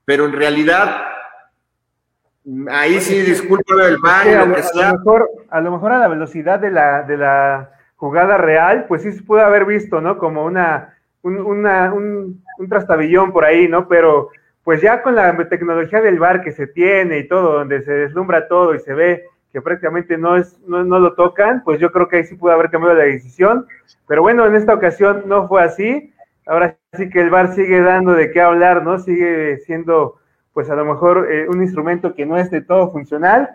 pero en realidad, ahí sí, disculpa el bar, a, lo, mejor, a lo mejor a la velocidad de la, de la jugada real, pues sí se puede haber visto, ¿no? Como una, un, una, un, un trastabillón por ahí, ¿no? Pero pues ya con la tecnología del bar que se tiene y todo, donde se deslumbra todo y se ve que prácticamente no, es, no, no lo tocan, pues yo creo que ahí sí pudo haber cambiado la decisión. Pero bueno, en esta ocasión no fue así. Ahora sí que el bar sigue dando de qué hablar, ¿no? Sigue siendo, pues a lo mejor, eh, un instrumento que no es de todo funcional.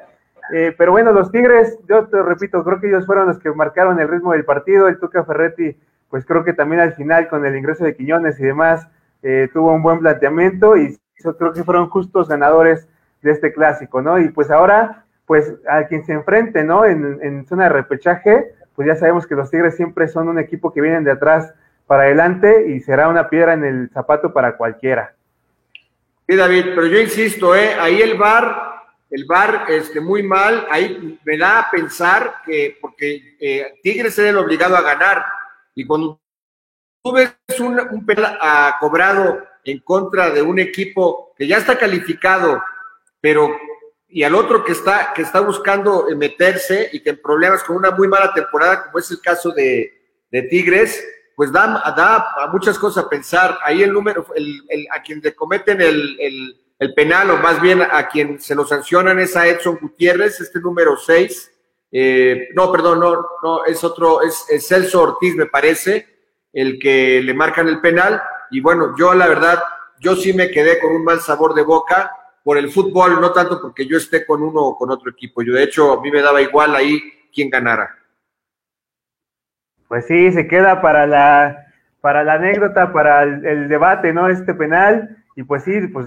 Eh, pero bueno, los Tigres, yo te repito, creo que ellos fueron los que marcaron el ritmo del partido. El Tuca Ferretti, pues creo que también al final, con el ingreso de Quiñones y demás, eh, tuvo un buen planteamiento y yo creo que fueron justos ganadores de este clásico, ¿no? Y pues ahora, pues a quien se enfrente, ¿no? En, en zona de repechaje, pues ya sabemos que los Tigres siempre son un equipo que vienen de atrás para adelante y será una piedra en el zapato para cualquiera. Sí, David, pero yo insisto, ¿eh? ahí el bar, el bar, este, muy mal, ahí me da a pensar que, porque eh, Tigres es el obligado a ganar, y cuando tú ves un, un a, cobrado en contra de un equipo que ya está calificado, pero y al otro que está, que está buscando meterse y que en problemas con una muy mala temporada, como es el caso de, Tigres, pues da, da muchas cosas a pensar. Ahí el número, el, a quien le cometen el, penal, o más bien a quien se lo sancionan es a Edson Gutiérrez, este número 6. Eh, no, perdón, no, no, es otro, es, es Celso Ortiz, me parece, el que le marcan el penal. Y bueno, yo la verdad, yo sí me quedé con un mal sabor de boca por el fútbol, no tanto porque yo esté con uno o con otro equipo. Yo, de hecho, a mí me daba igual ahí quién ganara. Pues sí, se queda para la, para la anécdota, para el, debate, ¿no? Este penal. Y pues sí, pues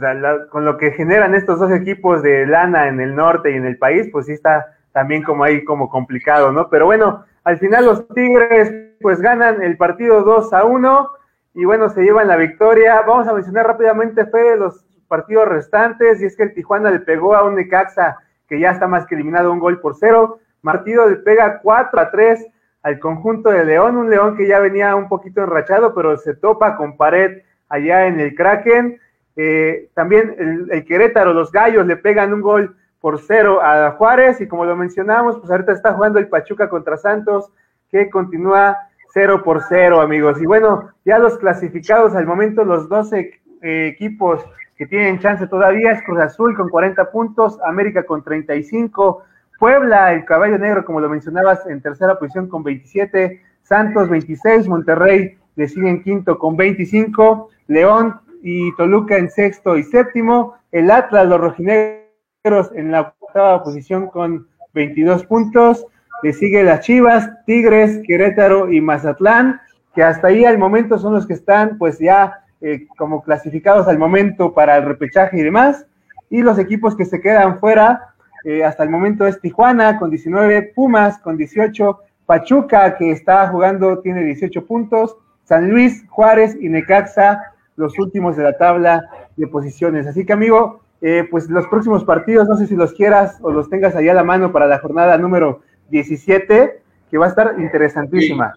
con lo que generan estos dos equipos de lana en el norte y en el país, pues sí está también como ahí como complicado, ¿no? Pero bueno, al final los Tigres pues ganan el partido 2 a 1 y bueno, se llevan la victoria. Vamos a mencionar rápidamente, Fede, los partidos restantes, y es que el Tijuana le pegó a un Necaxa que ya está más que eliminado un gol por cero. Martido le pega 4 a 3 al conjunto de León, un León que ya venía un poquito enrachado, pero se topa con pared allá en el Kraken. Eh, también el, Querétaro, los Gallos le pegan un gol por cero a Juárez y como lo mencionamos, pues ahorita está jugando el Pachuca contra Santos, que continúa cero por cero, amigos. Y bueno, ya los clasificados al momento, los 12 eh, equipos que tienen chance todavía es Cruz Azul con 40 puntos, América con 35, Puebla, el caballo negro, como lo mencionabas, en tercera posición con 27, Santos 26, Monterrey le siguen quinto con 25, León y Toluca en sexto y séptimo, el Atlas, los rojinegros en la octava posición con 22 puntos, le sigue las Chivas, Tigres, Querétaro y Mazatlán, que hasta ahí al momento son los que están pues ya eh, como clasificados al momento para el repechaje y demás. Y los equipos que se quedan fuera hasta el momento es Tijuana con 19, Pumas con 18, Pachuca que está jugando tiene 18 puntos, San Luis, Juárez y Necaxa los últimos de la tabla de posiciones. Así que amigo, eh, pues los próximos partidos, no sé si los quieras o los tengas ahí a la mano para la jornada número 17, que va a estar interesantísima.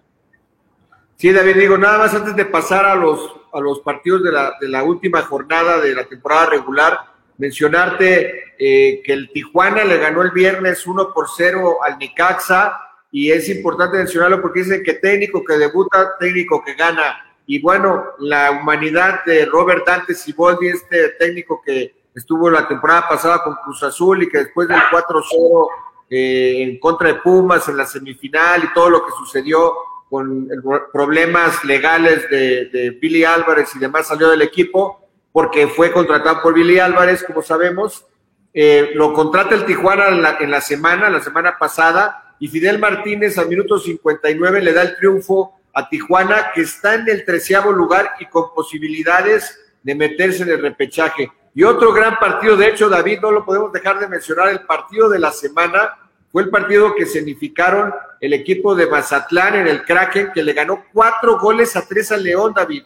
Sí, David, digo, nada más antes de pasar a los a los partidos de la, de la última jornada de la temporada regular, mencionarte eh, que el Tijuana le ganó el viernes 1 por 0 al Nicaxa y es importante mencionarlo porque dice que técnico que debuta, técnico que gana. Y bueno, la humanidad de Robert Dante Siboldi, este técnico que estuvo la temporada pasada con Cruz Azul y que después del 4-0 eh, en contra de Pumas en la semifinal y todo lo que sucedió, con problemas legales de, Billy Álvarez y demás salió del equipo porque fue contratado por Billy Álvarez, como sabemos. Eh, lo contrata el Tijuana en la, en la, semana, la semana pasada, y Fidel Martínez al minuto 59 le da el triunfo a Tijuana, que está en el treceavo lugar y con posibilidades de meterse en el repechaje. Y otro gran partido, de hecho, David, no lo podemos dejar de mencionar, el partido de la semana fue el partido que significaron el equipo de Mazatlán en el Kraken, que le ganó cuatro goles a tres a León, David.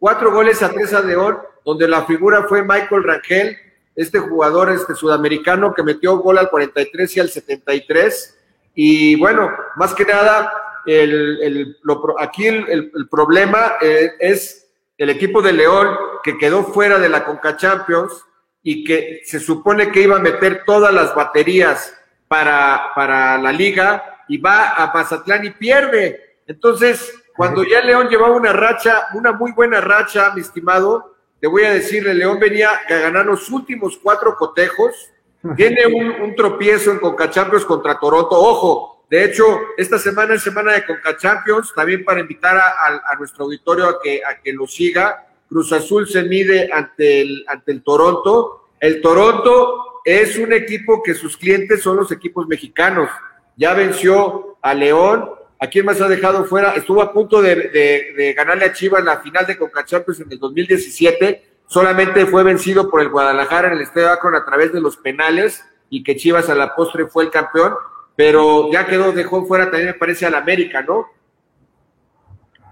Cuatro goles a tres a León, donde la figura fue Michael Rangel, este jugador este sudamericano que metió gol al 43 y al 73. Y bueno, más que nada, el, aquí el, problema eh, es el equipo de León que quedó fuera de la Conca Champions y que se supone que iba a meter todas las baterías para, para la liga y va a Mazatlán y pierde. Entonces, cuando ya León llevaba una racha, una muy buena racha, mi estimado, te voy a decirle, León venía a ganar los últimos cuatro cotejos, [laughs] tiene un, tropiezo en Conca Champions contra Toronto, ojo, de hecho, esta semana es semana de Conca Champions, también para invitar a, nuestro auditorio a que, a que lo siga, Cruz Azul se mide ante el, ante el Toronto, el Toronto es un equipo que sus clientes son los equipos mexicanos, ya venció a León, ¿A quién más ha dejado fuera? Estuvo a punto de, ganarle a Chivas la final de Conca Champions en el 2017. Solamente fue vencido por el Guadalajara en el Estadio Akron a través de los penales y que Chivas a la postre fue el campeón. Pero ya quedó, dejó fuera también, me parece, al América, ¿no?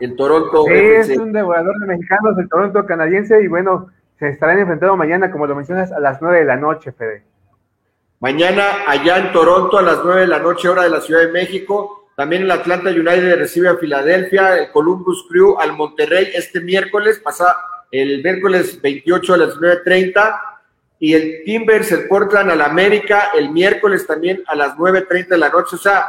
El Toronto. es un devorador de mexicanos, el Toronto canadiense. Y bueno, se estarán enfrentando mañana, como lo mencionas, a las nueve de la noche, Fede. Mañana allá en Toronto a las nueve de la noche, hora de la Ciudad de México también el Atlanta United recibe a Filadelfia, el Columbus Crew al Monterrey este miércoles, pasa el miércoles 28 a las 9.30 y el Timbers, el Portland al América el miércoles también a las 9.30 de la noche. O sea,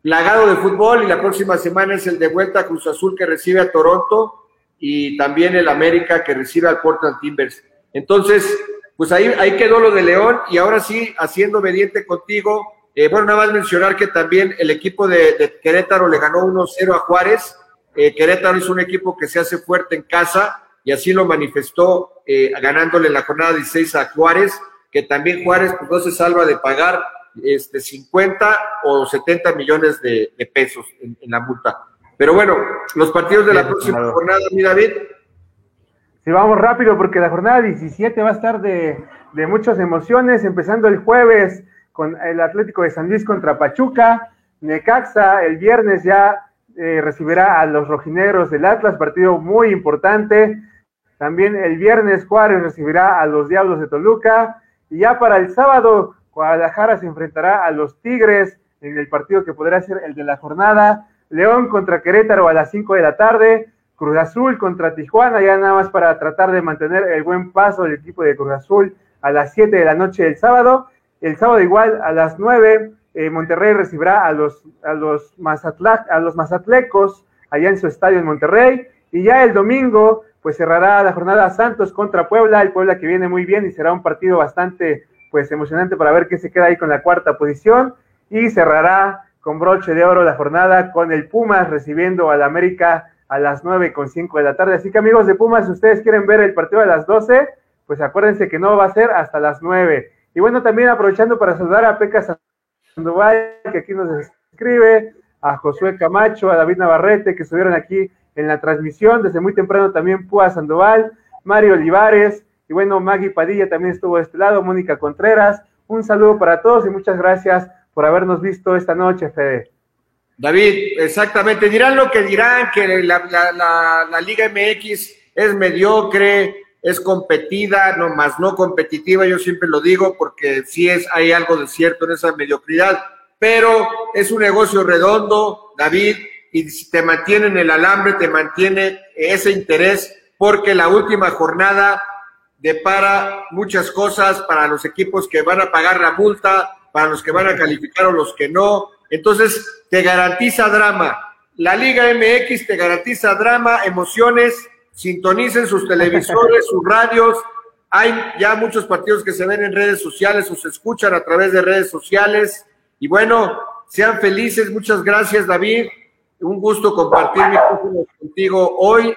plagado de fútbol y la próxima semana es el de vuelta a Cruz Azul que recibe a Toronto y también el América que recibe al Portland Timbers. Entonces, pues ahí, ahí quedó lo de León y ahora sí, haciendo obediente contigo, eh, bueno, nada más mencionar que también el equipo de, Querétaro le ganó 1-0 a Juárez. Eh, Querétaro es un equipo que se hace fuerte en casa y así lo manifestó eh, ganándole la jornada 16 a Juárez, que también Juárez pues, no se salva de pagar este, 50 o 70 millones de, pesos en, la multa. Pero bueno, los partidos de la próxima jornada, mi David. Sí, vamos rápido porque la jornada 17 va a estar de, de muchas emociones, empezando el jueves con el Atlético de San Luis contra Pachuca. Necaxa el viernes ya eh, recibirá a los rojinegros del Atlas, partido muy importante. También el viernes Juárez recibirá a los Diablos de Toluca. Y ya para el sábado, Guadalajara se enfrentará a los Tigres en el partido que podrá ser el de la jornada. León contra Querétaro a las 5 de la tarde. Cruz Azul contra Tijuana, ya nada más para tratar de mantener el buen paso del equipo de Cruz Azul a las 7 de la noche del sábado. El sábado igual a las 9, eh, Monterrey recibirá a los, a, los a los mazatlecos allá en su estadio en Monterrey. Y ya el domingo, pues cerrará la jornada Santos contra Puebla, el Puebla que viene muy bien y será un partido bastante pues emocionante para ver quién se queda ahí con la cuarta posición. Y cerrará con broche de oro la jornada con el Pumas recibiendo al América a las nueve con cinco de la tarde. Así que amigos de Pumas, si ustedes quieren ver el partido a las 12, pues acuérdense que no va a ser hasta las 9. Y bueno, también aprovechando para saludar a Peca Sandoval, que aquí nos escribe, a Josué Camacho, a David Navarrete, que estuvieron aquí en la transmisión, desde muy temprano también Púa Sandoval, Mario Olivares, y bueno, Maggie Padilla también estuvo de este lado, Mónica Contreras. Un saludo para todos y muchas gracias por habernos visto esta noche, Fede. David, exactamente. Dirán lo que dirán, que la, la Liga MX es mediocre, es competida, no más no competitiva, yo siempre lo digo porque sí es, hay algo de cierto en esa mediocridad, pero es un negocio redondo, David, y si te mantiene en el alambre, te mantiene ese interés, porque la última jornada depara muchas cosas para los equipos que van a pagar la multa, para los que van a calificar o los que no. Entonces, te garantiza drama. La Liga MX te garantiza drama, emociones, sintonicen sus televisores, sus radios. Hay ya muchos partidos que se ven en redes sociales o se escuchan a través de redes sociales. Y bueno, sean felices. Muchas gracias, David. Un gusto compartir mi contigo hoy.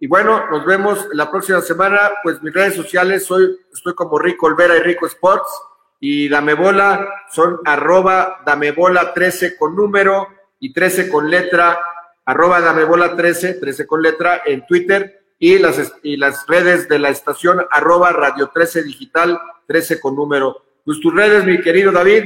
Y bueno, nos vemos la próxima semana. Pues mis redes sociales soy, estoy como Rico Olvera y Rico Sports. Y Dame Bola son arroba Dame Bola 13 con número y 13 con letra, arroba Dame Bola 13, 13 con letra en Twitter y las, y las redes de la estación arroba Radio 13 Digital 13 con número. Pues tus redes, mi querido David.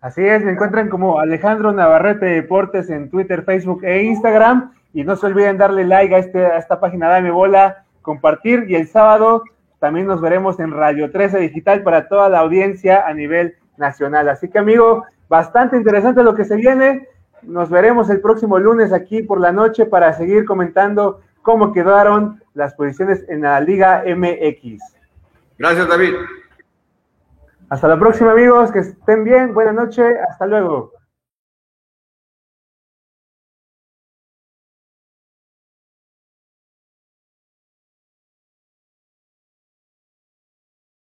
Así es, me encuentran como Alejandro Navarrete Deportes en Twitter, Facebook e Instagram. Y no se olviden darle like a, este, a esta página Dame Bola, compartir y el sábado también nos veremos en Radio 13 Digital para toda la audiencia a nivel nacional. Así que amigo, bastante interesante lo que se viene. Nos veremos el próximo lunes aquí por la noche para seguir comentando cómo quedaron las posiciones en la Liga MX. Gracias, David. Hasta la próxima, amigos. Que estén bien. Buenas noches. Hasta luego.